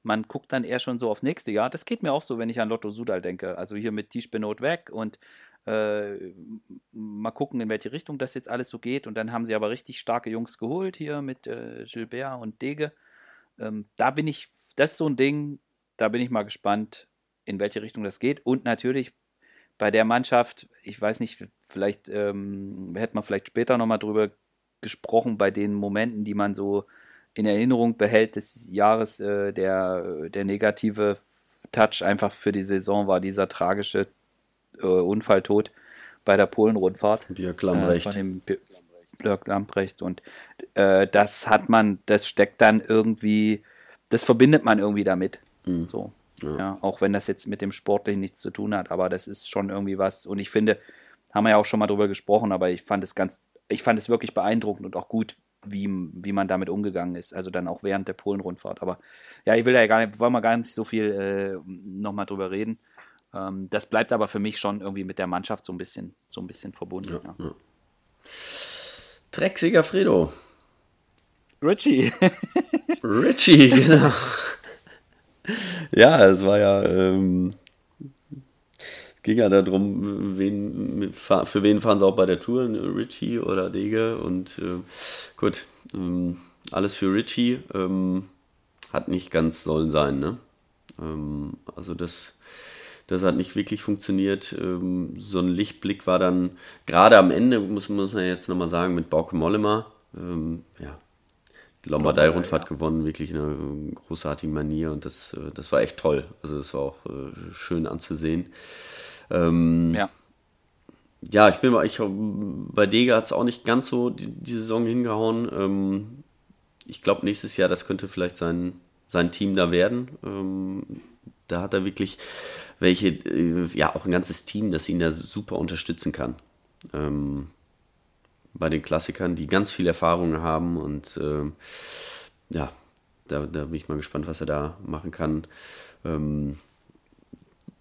Man guckt dann eher schon so auf nächste Jahr. Das geht mir auch so, wenn ich an Lotto Sudal denke. Also hier mit Tisch Benot weg und äh, mal gucken, in welche Richtung das jetzt alles so geht. Und dann haben sie aber richtig starke Jungs geholt hier mit äh, Gilbert und Dege. Ähm, da bin ich, das ist so ein Ding, da bin ich mal gespannt, in welche Richtung das geht. Und natürlich bei der Mannschaft, ich weiß nicht, vielleicht ähm, hätte man vielleicht später nochmal drüber gesprochen, bei den Momenten, die man so in Erinnerung behält des Jahres, äh, der, der negative Touch einfach für die Saison war dieser tragische äh, Unfalltod bei der Polen-Rundfahrt. Björk Äh, Lambrecht. von dem Björk Lamprecht. Und äh, das hat man, das steckt dann irgendwie, das verbindet man irgendwie damit. Mhm. So. Ja. Ja. auch wenn das jetzt mit dem Sportlichen nichts zu tun hat, aber das ist schon irgendwie was. Und ich finde, haben wir ja auch schon mal drüber gesprochen, aber ich fand es ganz, ich fand es wirklich beeindruckend und auch gut, wie, wie man damit umgegangen ist. Also dann auch während der Polen-Rundfahrt. Aber ja, ich will ja gar nicht, wollen wir gar nicht so viel äh, nochmal drüber reden. Ähm, das bleibt aber für mich schon irgendwie mit der Mannschaft so ein bisschen, so ein bisschen verbunden. Ja. Drecksiger Fredo. Richie. Richie, genau. ja, es war ja, ähm, ging ja darum, wen, für wen fahren sie auch bei der Tour, Richie oder Dege und äh, gut, ähm, alles für Richie ähm, hat nicht ganz sollen sein, ne? Ähm, also das, das hat nicht wirklich funktioniert. Ähm, so ein Lichtblick war dann gerade am Ende, muss, muss man jetzt nochmal sagen, mit Bauke Mollema. Ähm, ja, die Lombardei-Rundfahrt ja. gewonnen, wirklich in einer großartigen Manier und das, äh, das war echt toll. Also das war auch äh, schön anzusehen. Ähm, ja. ja, ich bin mal, ich, bei Dega hat es auch nicht ganz so die, die Saison hingehauen. Ähm, ich glaube, nächstes Jahr, das könnte vielleicht sein, sein Team da werden. Ähm, da hat er wirklich welche, äh, ja, auch ein ganzes Team, das ihn da super unterstützen kann. Ähm, bei den Klassikern, die ganz viel Erfahrung haben und ähm, ja, da, da bin ich mal gespannt, was er da machen kann. Ähm,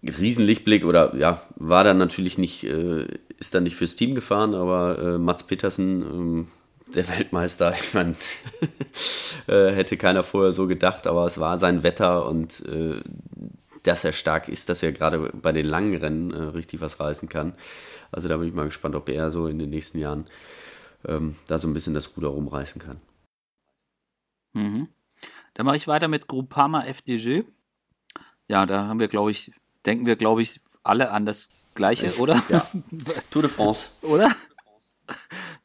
Riesenlichtblick oder ja, war dann natürlich nicht, äh, ist dann nicht fürs Team gefahren, aber äh, Mats Petersen, ähm, der Weltmeister, ich meine, äh, hätte keiner vorher so gedacht, aber es war sein Wetter und äh, dass er stark ist, dass er gerade bei den langen Rennen äh, richtig was reißen kann. Also da bin ich mal gespannt, ob er so in den nächsten Jahren ähm, da so ein bisschen das Ruder rumreißen kann. Mhm. Dann mache ich weiter mit Groupama FDG. Ja, da haben wir, glaube ich, denken wir, glaube ich, alle an das Gleiche, oder? Ja. Tour de France. oder?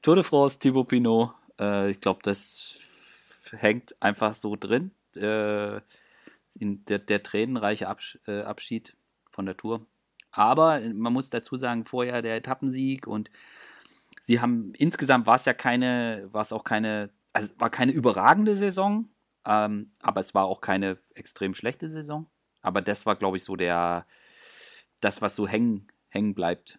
Tour de France, Thibaut Pinot. Äh, ich glaube, das hängt einfach so drin. Äh, in der, der tränenreiche Absch äh, Abschied von der Tour. Aber man muss dazu sagen, vorher der Etappensieg und sie haben insgesamt war es ja keine, war es auch keine, also war keine überragende Saison, ähm, aber es war auch keine extrem schlechte Saison. Aber das war, glaube ich, so der, das, was so hängen, hängen bleibt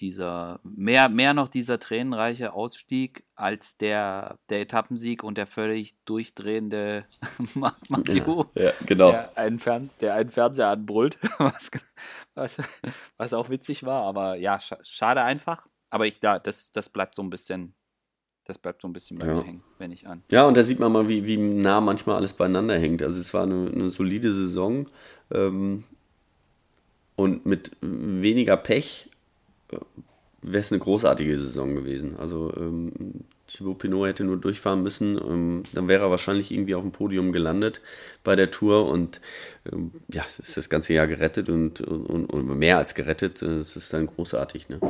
dieser, mehr, mehr noch dieser tränenreiche Ausstieg als der, der Etappensieg und der völlig durchdrehende Matteo, ja, ja, genau. der, einen Fern, der einen Fernseher anbrüllt, was, was, was auch witzig war, aber ja, schade einfach. Aber ich da, das, das bleibt so ein bisschen, das bleibt so ein bisschen bei ja. mir hängen, wenn ich an. Ja, und da sieht man mal, wie, wie nah manchmal alles beieinander hängt. Also es war eine, eine solide Saison ähm, und mit weniger Pech wäre es eine großartige Saison gewesen. Also ähm, Thibaut Pinot hätte nur durchfahren müssen, ähm, dann wäre er wahrscheinlich irgendwie auf dem Podium gelandet bei der Tour und ähm, ja, es ist das ganze Jahr gerettet und, und, und mehr als gerettet. Es ist dann großartig. Ne?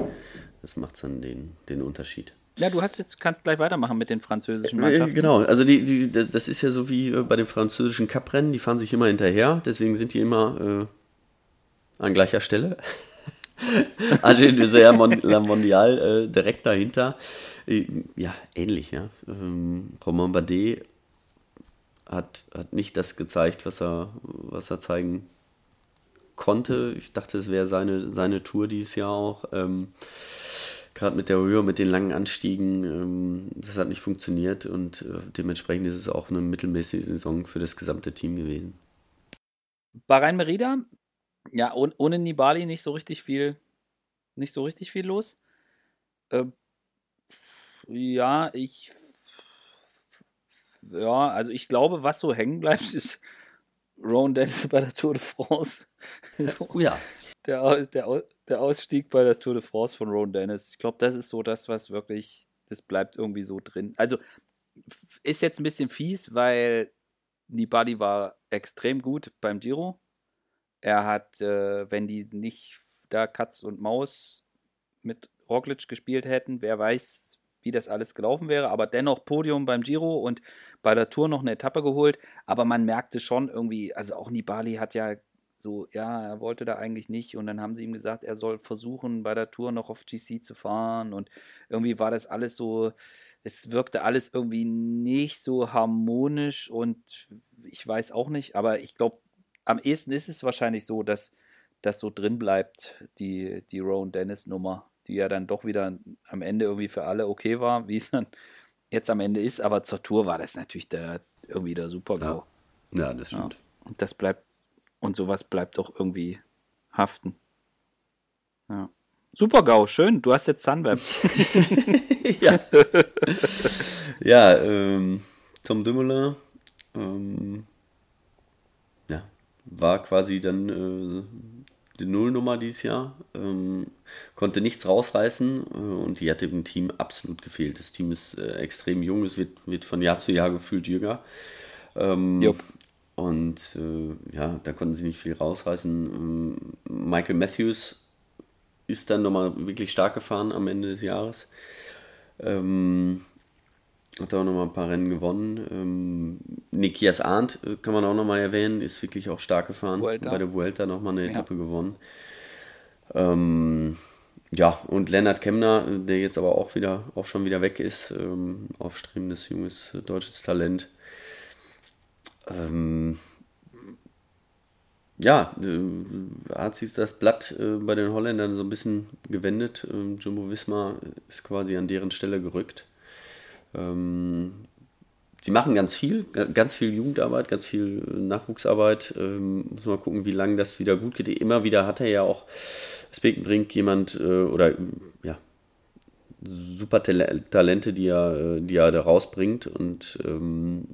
Das macht dann den, den Unterschied. Ja, du hast jetzt, kannst gleich weitermachen mit den französischen äh, Mannschaften. Genau, also die, die, das ist ja so wie äh, bei den französischen Cuprennen, die fahren sich immer hinterher, deswegen sind die immer äh, an gleicher Stelle. Agile Dessert La Mondial äh, direkt dahinter. Äh, ja, ähnlich, ja. Ähm, Romain Bardet hat, hat nicht das gezeigt, was er, was er zeigen konnte. Ich dachte, es wäre seine, seine Tour dieses Jahr auch. Ähm, Gerade mit der Höhe, mit den langen Anstiegen, ähm, das hat nicht funktioniert und äh, dementsprechend ist es auch eine mittelmäßige Saison für das gesamte Team gewesen. Bahrain Merida ja, ohne, Nibali nicht so richtig viel, nicht so richtig viel los. Äh, ja, ich, ja, also ich glaube, was so hängen bleibt, ist Rowan Dennis bei der Tour de France. oh ja. Der, der, der Ausstieg bei der Tour de France von Rowan Dennis. Ich glaube, das ist so das, was wirklich, das bleibt irgendwie so drin. Also ist jetzt ein bisschen fies, weil Nibali war extrem gut beim Giro. Er hat, äh, wenn die nicht da Katz und Maus mit Roglic gespielt hätten, wer weiß, wie das alles gelaufen wäre, aber dennoch Podium beim Giro und bei der Tour noch eine Etappe geholt. Aber man merkte schon irgendwie, also auch Nibali hat ja so, ja, er wollte da eigentlich nicht und dann haben sie ihm gesagt, er soll versuchen, bei der Tour noch auf GC zu fahren und irgendwie war das alles so, es wirkte alles irgendwie nicht so harmonisch und ich weiß auch nicht, aber ich glaube, am ehesten ist es wahrscheinlich so, dass das so drin bleibt, die, die Rowan Dennis Nummer, die ja dann doch wieder am Ende irgendwie für alle okay war, wie es dann jetzt am Ende ist, aber zur Tour war das natürlich der, irgendwie der Super-GAU. Ja. ja. das stimmt. Ja. Und das bleibt, und sowas bleibt doch irgendwie haften. Ja. Super-GAU, schön, du hast jetzt Sunweb. ja. ja, ähm, Tom Dumoulin, ähm, war quasi dann äh, die Nullnummer dieses Jahr, ähm, konnte nichts rausreißen äh, und die hat dem Team absolut gefehlt. Das Team ist äh, extrem jung, es wird, wird von Jahr zu Jahr gefühlt jünger. Ähm, und äh, ja, da konnten sie nicht viel rausreißen. Ähm, Michael Matthews ist dann nochmal wirklich stark gefahren am Ende des Jahres. Ähm, hat auch nochmal ein paar Rennen gewonnen. Ähm, Nikias Arndt äh, kann man auch nochmal erwähnen, ist wirklich auch stark gefahren. Vuelta. Bei der Vuelta nochmal eine ja. Etappe gewonnen. Ähm, ja, und Lennart Kemner, der jetzt aber auch wieder, auch schon wieder weg ist, ähm, aufstrebendes junges äh, deutsches Talent. Ähm, ja, äh, hat sich das Blatt äh, bei den Holländern so ein bisschen gewendet. Ähm, Jumbo Wismar ist quasi an deren Stelle gerückt. Ähm, sie machen ganz viel, ganz viel Jugendarbeit, ganz viel Nachwuchsarbeit. Ähm, muss mal gucken, wie lange das wieder gut geht. Immer wieder hat er ja auch Spekenbrink jemand äh, oder ja super Talente, die er, äh, die er da rausbringt und ähm,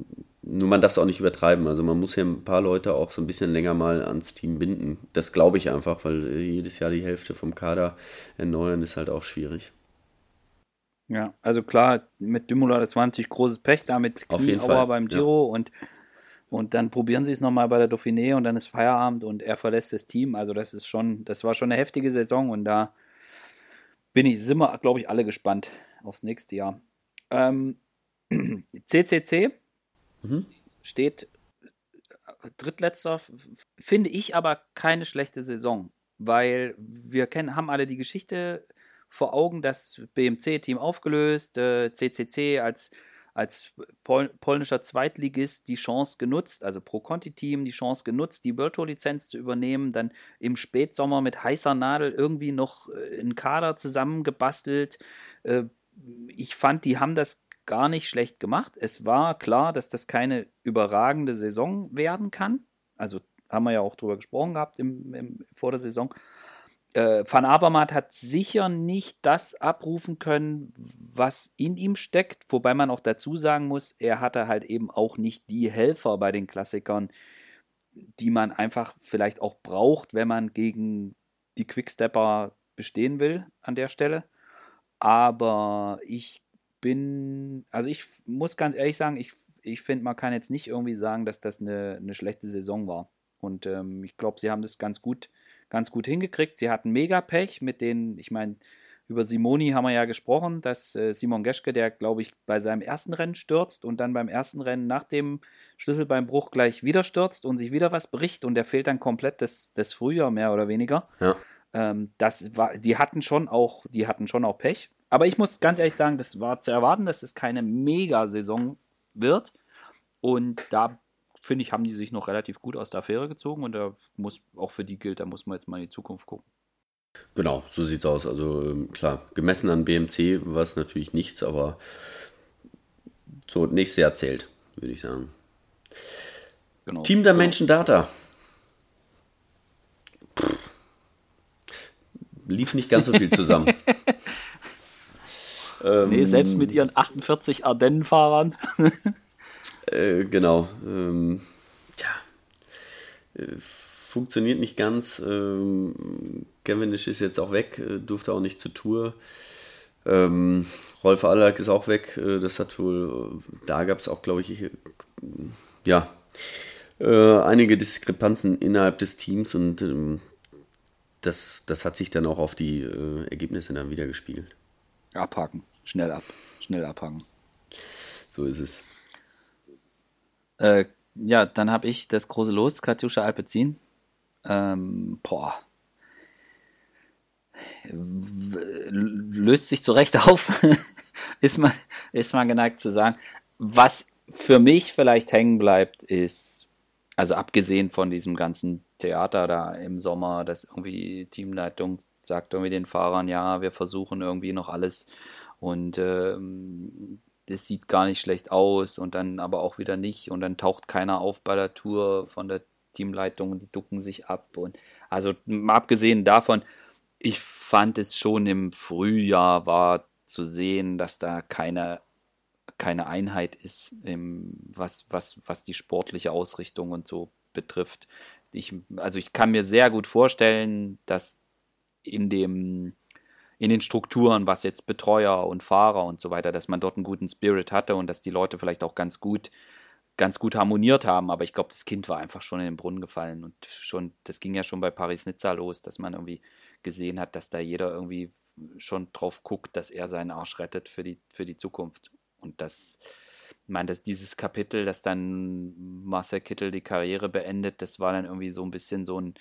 nur man darf es auch nicht übertreiben. Also man muss ja ein paar Leute auch so ein bisschen länger mal ans Team binden. Das glaube ich einfach, weil äh, jedes Jahr die Hälfte vom Kader erneuern ist halt auch schwierig. Ja, also klar, mit Dümula, das war natürlich großes Pech, da mit Knieauer beim Giro ja. und, und dann probieren sie es nochmal bei der Dauphiné und dann ist Feierabend und er verlässt das Team. Also das ist schon, das war schon eine heftige Saison und da bin ich, sind wir, glaube ich, alle gespannt aufs nächste Jahr. Ähm, CCC mhm. steht drittletzter, finde ich aber keine schlechte Saison. weil wir kennen, haben alle die Geschichte vor Augen, das BMC-Team aufgelöst, äh, CCC als, als Pol polnischer Zweitligist die Chance genutzt, also Pro Conti-Team die Chance genutzt, die World Tour-Lizenz zu übernehmen, dann im Spätsommer mit heißer Nadel irgendwie noch äh, einen Kader zusammengebastelt. Äh, ich fand, die haben das gar nicht schlecht gemacht. Es war klar, dass das keine überragende Saison werden kann. Also haben wir ja auch drüber gesprochen gehabt im, im, vor der Saison. Äh, Van Avermaet hat sicher nicht das abrufen können, was in ihm steckt, wobei man auch dazu sagen muss, er hatte halt eben auch nicht die Helfer bei den Klassikern, die man einfach vielleicht auch braucht, wenn man gegen die Quickstepper bestehen will an der Stelle. Aber ich bin, also ich muss ganz ehrlich sagen, ich, ich finde, man kann jetzt nicht irgendwie sagen, dass das eine, eine schlechte Saison war. Und ähm, ich glaube, sie haben das ganz gut, ganz gut hingekriegt. Sie hatten mega Pech mit den, ich meine, über Simoni haben wir ja gesprochen, dass äh, Simon Geschke, der glaube ich bei seinem ersten Rennen stürzt und dann beim ersten Rennen nach dem Schlüsselbeinbruch gleich wieder stürzt und sich wieder was bricht und der fehlt dann komplett das, das Frühjahr mehr oder weniger. Ja. Ähm, das war, die hatten schon auch, die hatten schon auch Pech. Aber ich muss ganz ehrlich sagen, das war zu erwarten, dass es keine Mega-Saison wird. Und da finde ich, haben die sich noch relativ gut aus der Affäre gezogen und da muss auch für die gilt, da muss man jetzt mal in die Zukunft gucken. Genau, so sieht es aus. Also ähm, klar, gemessen an BMC war es natürlich nichts, aber so nächstes Jahr zählt, würde ich sagen. Genau. Team der genau. Menschen Data. Lief nicht ganz so viel zusammen. ähm, nee, selbst mit ihren 48 Ardennen-Fahrern. Äh, genau. Ähm, ja. Äh, funktioniert nicht ganz. Ähm, Cavendish ist jetzt auch weg, äh, durfte auch nicht zur Tour. Ähm, Rolf Allack ist auch weg. Äh, das hat wohl, da gab es auch, glaube ich, ja, einige Diskrepanzen innerhalb des Teams und ähm, das, das hat sich dann auch auf die Ergebnisse dann wieder gespiegelt. Abhaken, schnell ab, schnell abhaken. So ist es. Äh, ja, dann habe ich das große Los, Katjuscha Alpezin. Ähm, boah. Löst sich zu Recht auf, ist, man, ist man geneigt zu sagen. Was für mich vielleicht hängen bleibt, ist, also abgesehen von diesem ganzen Theater da im Sommer, dass irgendwie Teamleitung sagt irgendwie den Fahrern, ja, wir versuchen irgendwie noch alles und ähm, das sieht gar nicht schlecht aus und dann aber auch wieder nicht und dann taucht keiner auf bei der Tour von der Teamleitung die ducken sich ab und also abgesehen davon, ich fand es schon im Frühjahr war zu sehen, dass da keine keine Einheit ist, was, was, was die sportliche Ausrichtung und so betrifft. Ich, also ich kann mir sehr gut vorstellen, dass in dem in den Strukturen, was jetzt Betreuer und Fahrer und so weiter, dass man dort einen guten Spirit hatte und dass die Leute vielleicht auch ganz gut, ganz gut harmoniert haben. Aber ich glaube, das Kind war einfach schon in den Brunnen gefallen und schon, das ging ja schon bei Paris-Nizza los, dass man irgendwie gesehen hat, dass da jeder irgendwie schon drauf guckt, dass er seinen Arsch rettet für die, für die Zukunft. Und das, ich meine, dass dieses Kapitel, dass dann Marcel Kittel die Karriere beendet, das war dann irgendwie so ein bisschen so ein,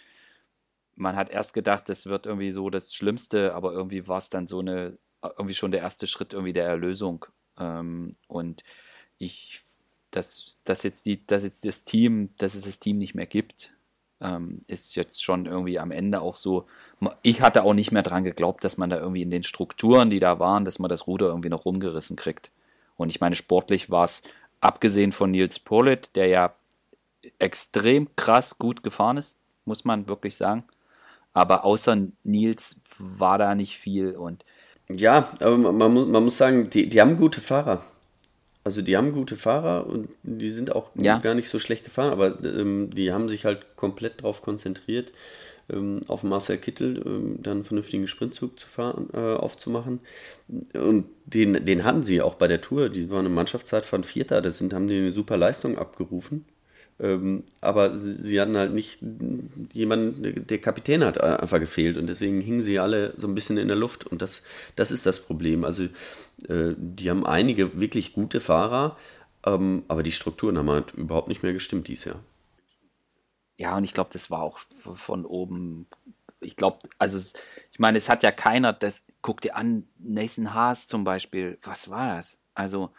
man hat erst gedacht, das wird irgendwie so das Schlimmste, aber irgendwie war es dann so eine, irgendwie schon der erste Schritt irgendwie der Erlösung. Ähm, und ich, dass, dass jetzt die, dass jetzt das Team, dass es das Team nicht mehr gibt, ähm, ist jetzt schon irgendwie am Ende auch so. Ich hatte auch nicht mehr dran geglaubt, dass man da irgendwie in den Strukturen, die da waren, dass man das Ruder irgendwie noch rumgerissen kriegt. Und ich meine, sportlich war es, abgesehen von Nils Polit, der ja extrem krass gut gefahren ist, muss man wirklich sagen. Aber außer Nils war da nicht viel und. Ja, aber man, muss, man muss sagen, die, die haben gute Fahrer. Also die haben gute Fahrer und die sind auch ja. gar nicht so schlecht gefahren, aber ähm, die haben sich halt komplett darauf konzentriert, ähm, auf Marcel Kittel ähm, dann einen vernünftigen Sprintzug zu fahren, äh, aufzumachen. Und den, den hatten sie auch bei der Tour. Die waren eine Mannschaftszeit von Vierter, das sind, haben die eine super Leistung abgerufen. Ähm, aber sie, sie, hatten halt nicht jemanden, der Kapitän hat einfach gefehlt und deswegen hingen sie alle so ein bisschen in der Luft und das, das ist das Problem. Also äh, die haben einige wirklich gute Fahrer, ähm, aber die Strukturen haben halt überhaupt nicht mehr gestimmt dieses Jahr. Ja, und ich glaube, das war auch von oben ich glaube, also ich meine, es hat ja keiner, das guck dir an, Nathan Haas zum Beispiel, was war das? Also,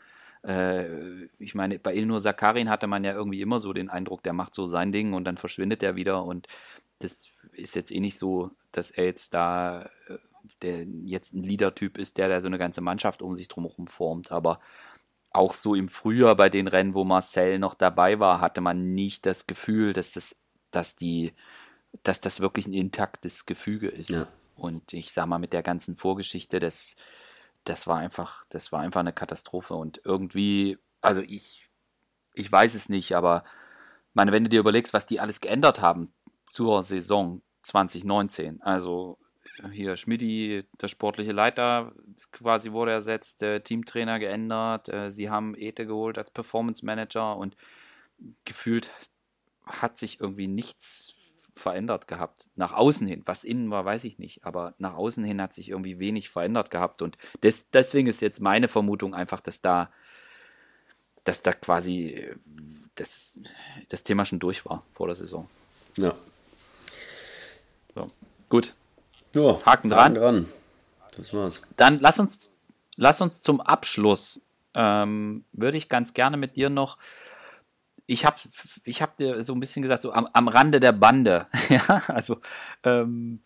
ich meine, bei Ilnur Sakarin hatte man ja irgendwie immer so den Eindruck, der macht so sein Ding und dann verschwindet er wieder und das ist jetzt eh nicht so, dass er jetzt da äh, der jetzt ein Leader-Typ ist, der da so eine ganze Mannschaft um sich drumherum formt, aber auch so im Frühjahr bei den Rennen, wo Marcel noch dabei war, hatte man nicht das Gefühl, dass das, dass die, dass das wirklich ein intaktes Gefüge ist. Ja. Und ich sag mal, mit der ganzen Vorgeschichte, das, das war einfach, das war einfach eine Katastrophe. Und irgendwie, also ich, ich weiß es nicht, aber meine, wenn du dir überlegst, was die alles geändert haben zur Saison 2019, also hier Schmidti, der sportliche Leiter, quasi wurde ersetzt, Teamtrainer geändert, äh, sie haben Ete geholt als Performance Manager und gefühlt hat sich irgendwie nichts verändert gehabt. Nach außen hin, was innen war, weiß ich nicht, aber nach außen hin hat sich irgendwie wenig verändert gehabt und des, deswegen ist jetzt meine Vermutung einfach, dass da, dass da quasi das, das Thema schon durch war vor der Saison. Ja. So, gut. Ja, Haken dran. Haken dran. Das war's. Dann lass uns, lass uns zum Abschluss, ähm, würde ich ganz gerne mit dir noch ich habe ich hab dir so ein bisschen gesagt, so am, am Rande der Bande. ja, also ähm,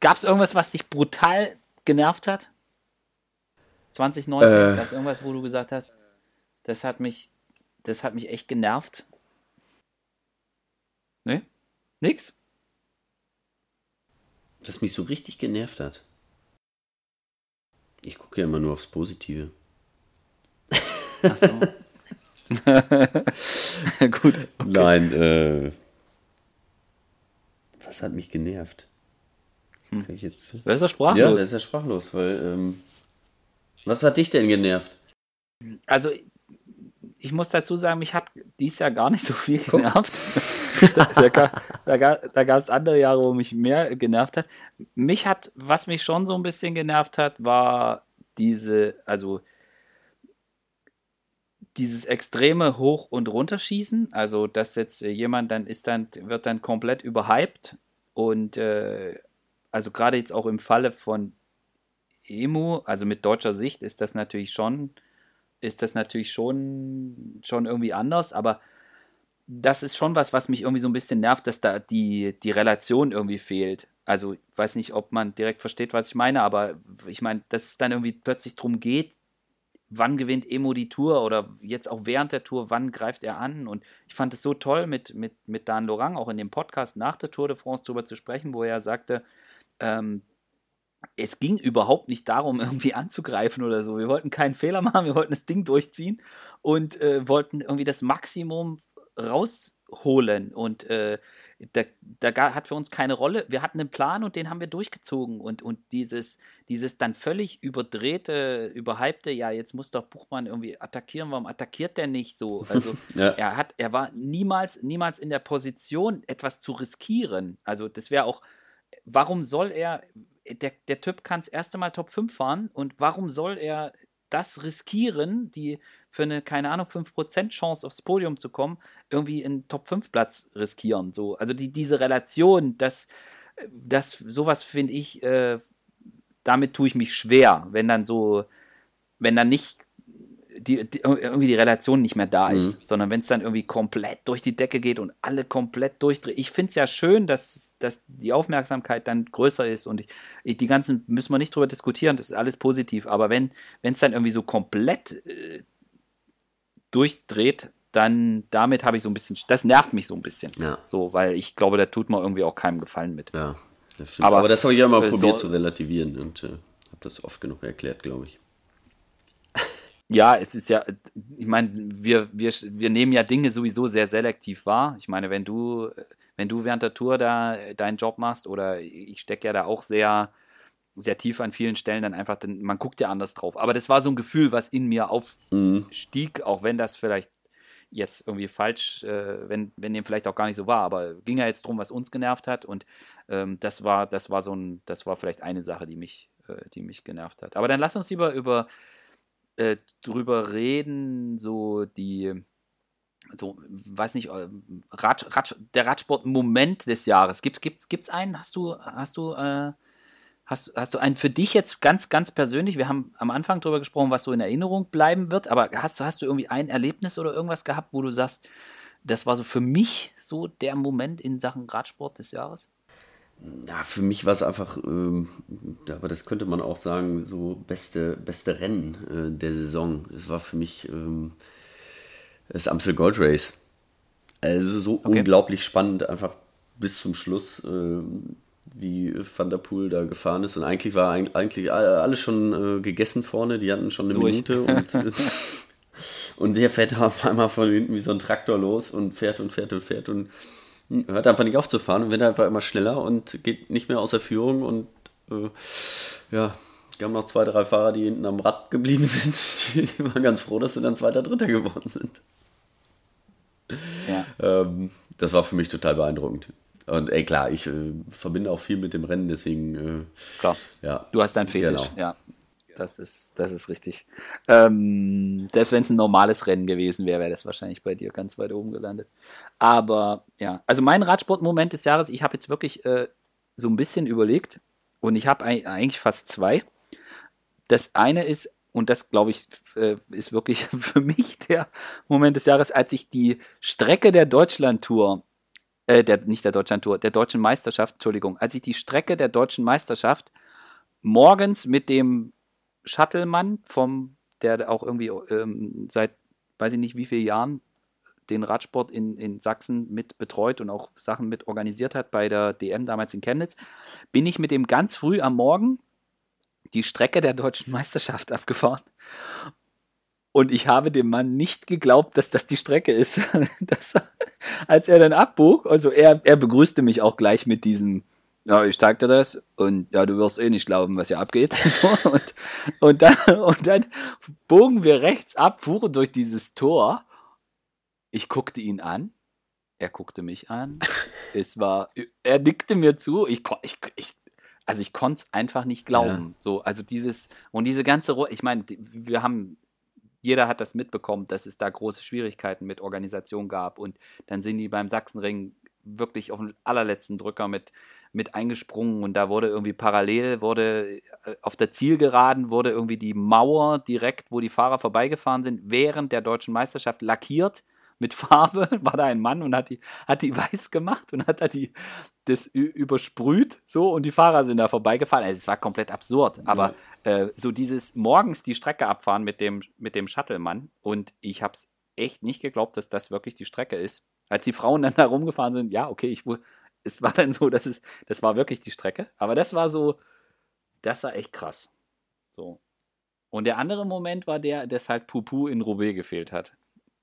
gab es irgendwas, was dich brutal genervt hat? 2019, äh. gab es irgendwas, wo du gesagt hast, das hat mich, das hat mich echt genervt? Ne? Nix? Das mich so richtig genervt hat. Ich gucke ja immer nur aufs Positive. Ach so. Gut. Okay. Nein, äh, was hat mich genervt? Hm. Ich jetzt... Wer ist ja sprachlos? Ja, der ist ja sprachlos, weil, ähm, was hat dich denn genervt? Also, ich muss dazu sagen, mich hat dies Jahr gar nicht so viel genervt. da, da, da gab es andere Jahre, wo mich mehr genervt hat. Mich hat, was mich schon so ein bisschen genervt hat, war diese, also dieses extreme Hoch- und Runterschießen, also dass jetzt jemand dann ist dann, wird dann komplett überhyped. Und äh, also gerade jetzt auch im Falle von Emu, also mit deutscher Sicht ist das natürlich schon, ist das natürlich schon, schon irgendwie anders, aber das ist schon was, was mich irgendwie so ein bisschen nervt, dass da die, die Relation irgendwie fehlt. Also ich weiß nicht, ob man direkt versteht, was ich meine, aber ich meine, dass es dann irgendwie plötzlich darum geht, wann gewinnt Emo die Tour oder jetzt auch während der Tour, wann greift er an? Und ich fand es so toll, mit, mit, mit Dan Lorang auch in dem Podcast nach der Tour de France darüber zu sprechen, wo er sagte, ähm, es ging überhaupt nicht darum, irgendwie anzugreifen oder so. Wir wollten keinen Fehler machen, wir wollten das Ding durchziehen und äh, wollten irgendwie das Maximum rausholen. Und äh, da, da hat für uns keine Rolle. Wir hatten einen Plan und den haben wir durchgezogen. Und, und dieses, dieses dann völlig überdrehte, überhypte, ja, jetzt muss doch Buchmann irgendwie attackieren, warum attackiert der nicht so? Also ja. er hat, er war niemals, niemals in der Position, etwas zu riskieren. Also das wäre auch, warum soll er, der, der Typ kann das erste Mal Top 5 fahren und warum soll er das riskieren, die für eine, keine Ahnung, 5% Chance aufs Podium zu kommen, irgendwie einen Top-5-Platz riskieren. So. Also die, diese Relation, das, das sowas finde ich, äh, damit tue ich mich schwer, wenn dann so, wenn dann nicht die, die, irgendwie die Relation nicht mehr da ist, mhm. sondern wenn es dann irgendwie komplett durch die Decke geht und alle komplett durchdrehen. Ich finde es ja schön, dass, dass die Aufmerksamkeit dann größer ist und ich, die ganzen, müssen wir nicht drüber diskutieren, das ist alles positiv, aber wenn es dann irgendwie so komplett äh, durchdreht, dann damit habe ich so ein bisschen, das nervt mich so ein bisschen. Ja. So, weil ich glaube, da tut man irgendwie auch keinem Gefallen mit. Ja, das stimmt. Aber, aber das habe ich ja mal äh, probiert so, zu relativieren und äh, habe das oft genug erklärt, glaube ich ja, es ist ja, ich meine, wir, wir, wir nehmen ja Dinge sowieso sehr selektiv wahr. Ich meine, wenn du, wenn du während der Tour da deinen Job machst oder ich stecke ja da auch sehr, sehr tief an vielen Stellen dann einfach, man guckt ja anders drauf. Aber das war so ein Gefühl, was in mir aufstieg, mhm. auch wenn das vielleicht jetzt irgendwie falsch, äh, wenn, wenn dem vielleicht auch gar nicht so war, aber ging ja jetzt drum, was uns genervt hat und ähm, das war, das war so ein, das war vielleicht eine Sache, die mich, äh, die mich genervt hat. Aber dann lass uns lieber über äh, drüber reden, so die, so, weiß nicht, äh, Rad, Rad, der Radsport-Moment des Jahres. Gibt, gibt's, gibt's einen? Hast du, hast du, äh, hast, hast du einen für dich jetzt ganz, ganz persönlich? Wir haben am Anfang darüber gesprochen, was so in Erinnerung bleiben wird, aber hast du, hast du irgendwie ein Erlebnis oder irgendwas gehabt, wo du sagst, das war so für mich so der Moment in Sachen Radsport des Jahres? Ja, für mich war es einfach, ähm, aber das könnte man auch sagen, so beste, beste Rennen äh, der Saison. Es war für mich ähm, das Amstel Gold Race. Also so okay. unglaublich spannend, einfach bis zum Schluss, äh, wie Van der Poel da gefahren ist. Und eigentlich war eigentlich alles schon äh, gegessen vorne, die hatten schon eine Durch. Minute und, und der fährt auf einmal von hinten wie so ein Traktor los und fährt und fährt und fährt und hört einfach nicht auf zu fahren und wird einfach immer schneller und geht nicht mehr aus der Führung und äh, ja, wir haben noch zwei, drei Fahrer, die hinten am Rad geblieben sind. Die, die waren ganz froh, dass sie dann Zweiter, Dritter geworden sind. Ja. Ähm, das war für mich total beeindruckend. Und ey, klar, ich äh, verbinde auch viel mit dem Rennen, deswegen. Äh, klar. Ja. Du hast deinen Fetisch, genau. ja. Das ist, das ist richtig. Ähm, selbst wenn es ein normales Rennen gewesen wäre, wäre das wahrscheinlich bei dir ganz weit oben gelandet. Aber ja, also mein Radsportmoment des Jahres, ich habe jetzt wirklich äh, so ein bisschen überlegt und ich habe eigentlich fast zwei. Das eine ist, und das glaube ich, äh, ist wirklich für mich der Moment des Jahres, als ich die Strecke der Deutschlandtour, äh, der, nicht der Deutschlandtour, der deutschen Meisterschaft, Entschuldigung, als ich die Strecke der deutschen Meisterschaft morgens mit dem Shuttlemann vom, der auch irgendwie ähm, seit weiß ich nicht wie vielen Jahren den Radsport in, in Sachsen mit betreut und auch Sachen mit organisiert hat bei der DM damals in Chemnitz, bin ich mit dem ganz früh am Morgen die Strecke der deutschen Meisterschaft abgefahren. Und ich habe dem Mann nicht geglaubt, dass das die Strecke ist. das, als er dann abbog, also er, er begrüßte mich auch gleich mit diesem, ja, ich zeig dir das und ja, du wirst eh nicht glauben, was hier abgeht. So, und, und, dann, und dann bogen wir rechts ab, fuhren durch dieses Tor. Ich guckte ihn an, er guckte mich an. Es war, er nickte mir zu. Ich, ich, ich also ich konnte es einfach nicht glauben. Ja. So, also dieses, und diese ganze, ich meine, wir haben, jeder hat das mitbekommen, dass es da große Schwierigkeiten mit Organisation gab. Und dann sind die beim Sachsenring wirklich auf den allerletzten Drücker mit, mit eingesprungen. Und da wurde irgendwie parallel, wurde äh, auf der Zielgeraden wurde irgendwie die Mauer direkt, wo die Fahrer vorbeigefahren sind, während der deutschen Meisterschaft lackiert mit Farbe, war da ein Mann und hat die, hat die weiß gemacht und hat da die, das übersprüht, so, und die Fahrer sind da vorbeigefahren. Also, es war komplett absurd, aber äh, so dieses morgens die Strecke abfahren mit dem, mit dem Shuttle-Mann und ich hab's echt nicht geglaubt, dass das wirklich die Strecke ist. Als die Frauen dann da rumgefahren sind, ja, okay, ich, es war dann so, dass es, das war wirklich die Strecke, aber das war so, das war echt krass. So. Und der andere Moment war der, dass halt Pupu in Roubaix gefehlt hat.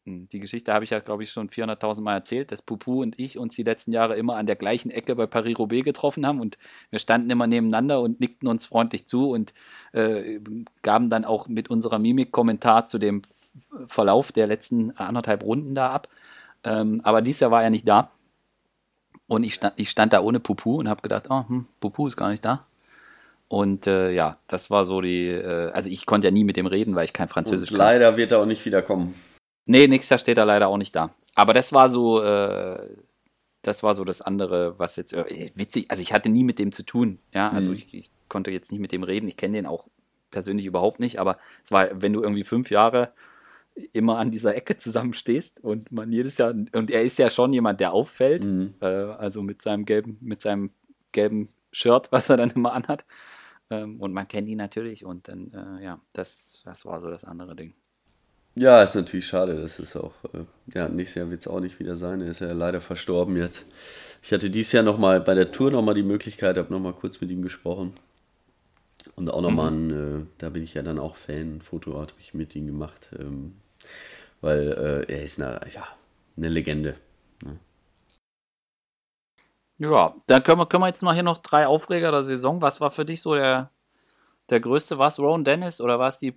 Hm, die Geschichte habe ich ja, glaube ich, schon 400.000 Mal erzählt, dass Pupu und ich uns die letzten Jahre immer an der gleichen Ecke bei Paris-Roubaix getroffen haben und wir standen immer nebeneinander und nickten uns freundlich zu und äh, gaben dann auch mit unserer Mimik Kommentar zu dem Verlauf der letzten anderthalb Runden da ab. Ähm, aber dieses Jahr war er nicht da und ich stand, ich stand da ohne Pupu und habe gedacht, oh, hm, Pupu ist gar nicht da. Und äh, ja, das war so die, äh, also ich konnte ja nie mit dem reden, weil ich kein Französisch und leider kann. wird er auch nicht wiederkommen. Nee, nächstes Jahr steht er leider auch nicht da. Aber das war so, äh, das war so das andere, was jetzt äh, witzig. Also ich hatte nie mit dem zu tun. Ja, also mhm. ich, ich, konnte jetzt nicht mit dem reden. Ich kenne den auch persönlich überhaupt nicht. Aber es war, wenn du irgendwie fünf Jahre immer an dieser Ecke zusammenstehst und man jedes Jahr und er ist ja schon jemand, der auffällt. Mhm. Äh, also mit seinem gelben, mit seinem gelben Shirt, was er dann immer anhat. Ähm, und man kennt ihn natürlich. Und dann, äh, ja, das, das war so das andere Ding. Ja, ist natürlich schade. Das ist auch, äh, ja, nächstes Jahr wird es auch nicht wieder sein. Er ist ja leider verstorben jetzt. Ich hatte dieses Jahr nochmal bei der Tour nochmal die Möglichkeit, habe nochmal kurz mit ihm gesprochen. Und auch nochmal mhm. ein, äh, da bin ich ja dann auch Fan, ein Foto habe ich mit ihm gemacht. Ähm, weil äh, er ist eine, ja, eine Legende. Ne? Ja, dann können wir, können wir jetzt mal hier noch drei Aufreger der Saison. Was war für dich so der, der größte? War es Rowan Dennis oder war es die,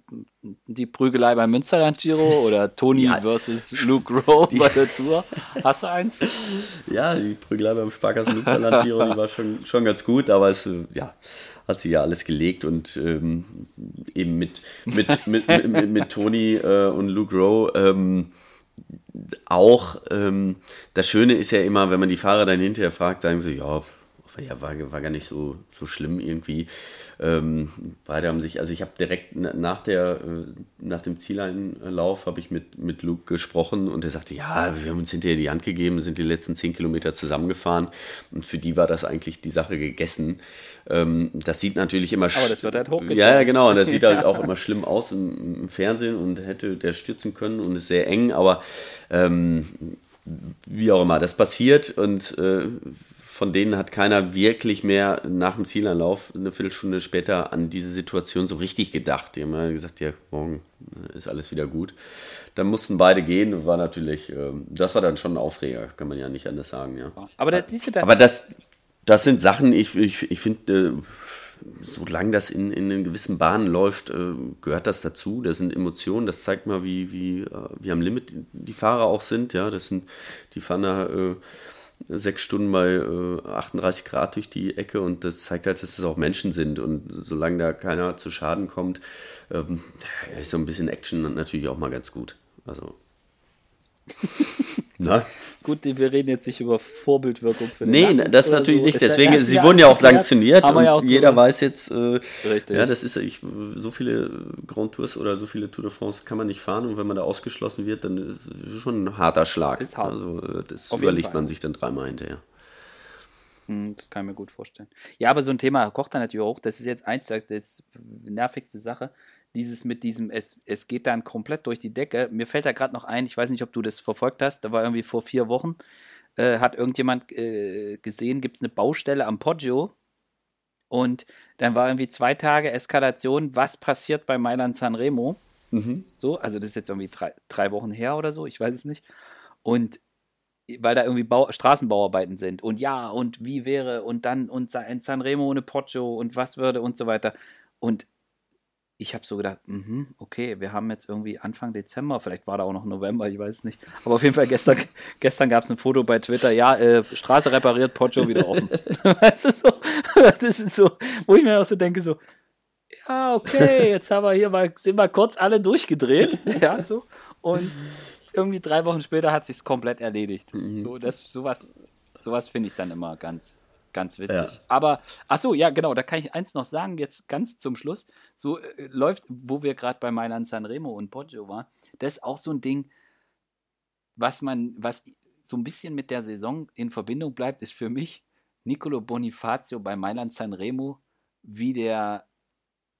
die Prügelei beim Münsterland Giro oder Tony ja. versus Luke Rowe bei der Tour? Hast du eins? Ja, die Prügelei beim Sparkassen Münsterland Giro, die war schon, schon ganz gut, aber es ja, hat sie ja alles gelegt und ähm, eben mit, mit, mit, mit, mit, mit Tony äh, und Luke Rowe. Ähm, auch, ähm, das Schöne ist ja immer, wenn man die Fahrer dann hinterher fragt, sagen sie, ja, ja war, war gar nicht so, so schlimm irgendwie. Ähm, beide haben sich, also ich habe direkt nach, der, äh, nach dem Zieleinlauf habe ich mit, mit Luke gesprochen und er sagte, ja, wir haben uns hinterher die Hand gegeben, sind die letzten zehn Kilometer zusammengefahren und für die war das eigentlich die Sache gegessen. Ähm, das sieht natürlich immer Aber das wird halt. Ja, genau, das sieht halt auch immer schlimm aus im, im, Fernsehen und hätte der stürzen können und ist sehr eng, aber ähm, wie auch immer, das passiert und äh, von denen hat keiner wirklich mehr nach dem Zielanlauf eine Viertelstunde später an diese Situation so richtig gedacht. Die haben ja gesagt, ja, morgen ist alles wieder gut. Dann mussten beide gehen, war natürlich, ähm, das war dann schon ein Aufreger, kann man ja nicht anders sagen, ja. Aber, das, siehst Aber das, das sind Sachen, ich, ich, ich finde, äh, solange das in, in einen gewissen Bahnen läuft, äh, gehört das dazu. Das sind Emotionen, das zeigt mal, wie, wie, äh, wie am Limit die Fahrer auch sind, ja. Das sind, die fahren da sechs Stunden bei äh, 38 Grad durch die Ecke und das zeigt halt, dass es auch Menschen sind und solange da keiner zu Schaden kommt, ähm, ist so ein bisschen Action natürlich auch mal ganz gut. Also. Na? Gut, wir reden jetzt nicht über Vorbildwirkung für den Nee, Nacken das natürlich so. nicht. Deswegen, sie wurden ja auch sanktioniert und ja auch jeder drüber. weiß jetzt, äh, ja, das ist ich, so viele Grand Tours oder so viele Tour de France kann man nicht fahren und wenn man da ausgeschlossen wird, dann ist es schon ein harter Schlag. Ist hart. Also äh, das Auf überlegt man sich dann dreimal hinterher. Hm, das kann ich mir gut vorstellen. Ja, aber so ein Thema kocht dann natürlich auch. Das ist jetzt eins der nervigste Sache dieses mit diesem, es, es geht dann komplett durch die Decke. Mir fällt da gerade noch ein, ich weiß nicht, ob du das verfolgt hast, da war irgendwie vor vier Wochen, äh, hat irgendjemand äh, gesehen, gibt es eine Baustelle am Poggio und dann war irgendwie zwei Tage Eskalation, was passiert bei Mailand Sanremo. Mhm. So, also das ist jetzt irgendwie drei, drei Wochen her oder so, ich weiß es nicht. Und weil da irgendwie Bau Straßenbauarbeiten sind und ja und wie wäre und dann und in Sanremo ohne Poggio und was würde und so weiter. Und ich habe so gedacht, mh, okay, wir haben jetzt irgendwie Anfang Dezember, vielleicht war da auch noch November, ich weiß es nicht. Aber auf jeden Fall gestern, gestern gab es ein Foto bei Twitter, ja, äh, Straße repariert, Pocho wieder offen. das, ist so, das ist so, wo ich mir auch so denke, so, ja, okay, jetzt haben wir hier mal, sind wir kurz alle durchgedreht, ja, so. Und irgendwie drei Wochen später hat sich's komplett erledigt. Mhm. So, das, sowas, sowas finde ich dann immer ganz, Ganz witzig. Ja. Aber, ach so, ja, genau, da kann ich eins noch sagen, jetzt ganz zum Schluss. So äh, läuft, wo wir gerade bei Mailand Sanremo und Poggio waren, das ist auch so ein Ding, was man, was so ein bisschen mit der Saison in Verbindung bleibt, ist für mich Nicolo Bonifacio bei Mailand Sanremo, wie der,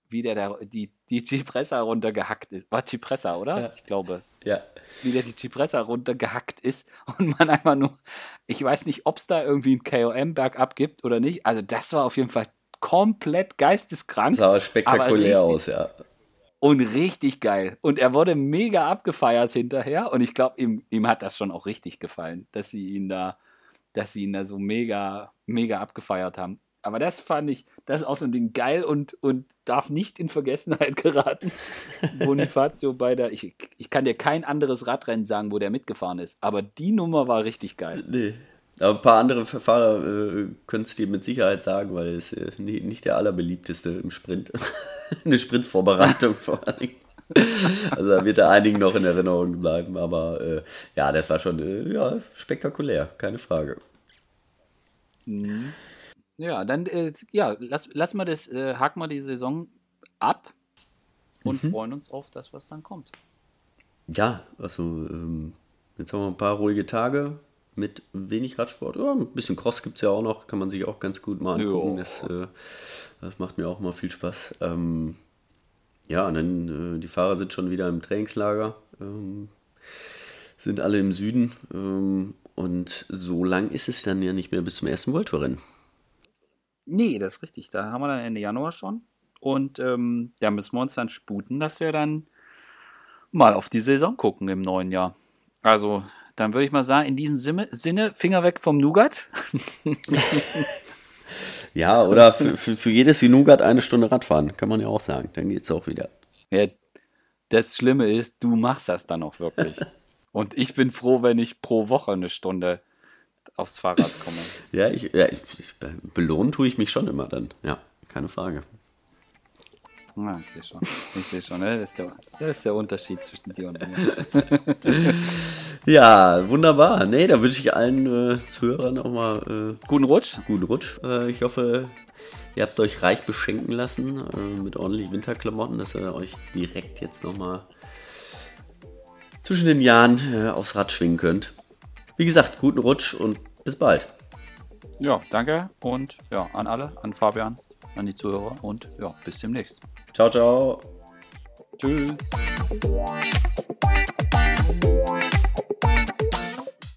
wie der, der die, die Cipressa runtergehackt ist. War Cipressa, oder? Ja. Ich glaube. Ja. Wie der die Cipressa runtergehackt ist und man einfach nur, ich weiß nicht, ob es da irgendwie ein KOM bergab gibt oder nicht. Also das war auf jeden Fall komplett geisteskrank. Sah spektakulär aus, ja. Und richtig geil. Und er wurde mega abgefeiert hinterher. Und ich glaube, ihm, ihm hat das schon auch richtig gefallen, dass sie ihn da, dass sie ihn da so mega, mega abgefeiert haben. Aber das fand ich, das ist auch so ein Ding geil und, und darf nicht in Vergessenheit geraten. Bonifacio bei der, ich, ich kann dir kein anderes Radrennen sagen, wo der mitgefahren ist, aber die Nummer war richtig geil. Nee. Aber ein paar andere Fahrer äh, können es dir mit Sicherheit sagen, weil es äh, nicht der allerbeliebteste im Sprint. Eine Sprintvorbereitung vor allem. Also da wird er einigen noch in Erinnerung bleiben, aber äh, ja, das war schon äh, ja, spektakulär, keine Frage. Mhm. Ja, dann äh, ja, lass, lass mal das, äh, haken wir die Saison ab und mhm. freuen uns auf das, was dann kommt. Ja, also ähm, jetzt haben wir ein paar ruhige Tage mit wenig Radsport. Ja, ein bisschen Cross gibt es ja auch noch, kann man sich auch ganz gut mal angucken. Das, äh, das, macht mir auch mal viel Spaß. Ähm, ja, und dann äh, die Fahrer sind schon wieder im Trainingslager, ähm, sind alle im Süden. Ähm, und so lang ist es dann ja nicht mehr bis zum ersten World Tour Rennen. Nee, das ist richtig. Da haben wir dann Ende Januar schon. Und ähm, da müssen wir uns dann sputen, dass wir dann mal auf die Saison gucken im neuen Jahr. Also, dann würde ich mal sagen, in diesem Sinne, Finger weg vom Nougat. ja, oder für, für, für jedes wie Nougat eine Stunde Radfahren, kann man ja auch sagen. Dann geht es auch wieder. Ja, das Schlimme ist, du machst das dann auch wirklich. Und ich bin froh, wenn ich pro Woche eine Stunde aufs Fahrrad komme. ja, ich, ja ich, ich, belohnen tue ich mich schon immer dann. Ja, keine Frage. Ja, ich sehe schon. Ich sehe schon, ne? das, ist der, das ist der Unterschied zwischen dir und mir. Ja, wunderbar. Nee, da wünsche ich allen äh, Zuhörern auch mal äh, guten Rutsch. Guten Rutsch. Äh, ich hoffe, ihr habt euch reich beschenken lassen äh, mit ordentlich Winterklamotten, dass ihr euch direkt jetzt nochmal zwischen den Jahren äh, aufs Rad schwingen könnt. Wie gesagt, guten Rutsch und bis bald. Ja, danke und ja, an alle, an Fabian, an die Zuhörer und ja, bis demnächst. Ciao, ciao. Tschüss.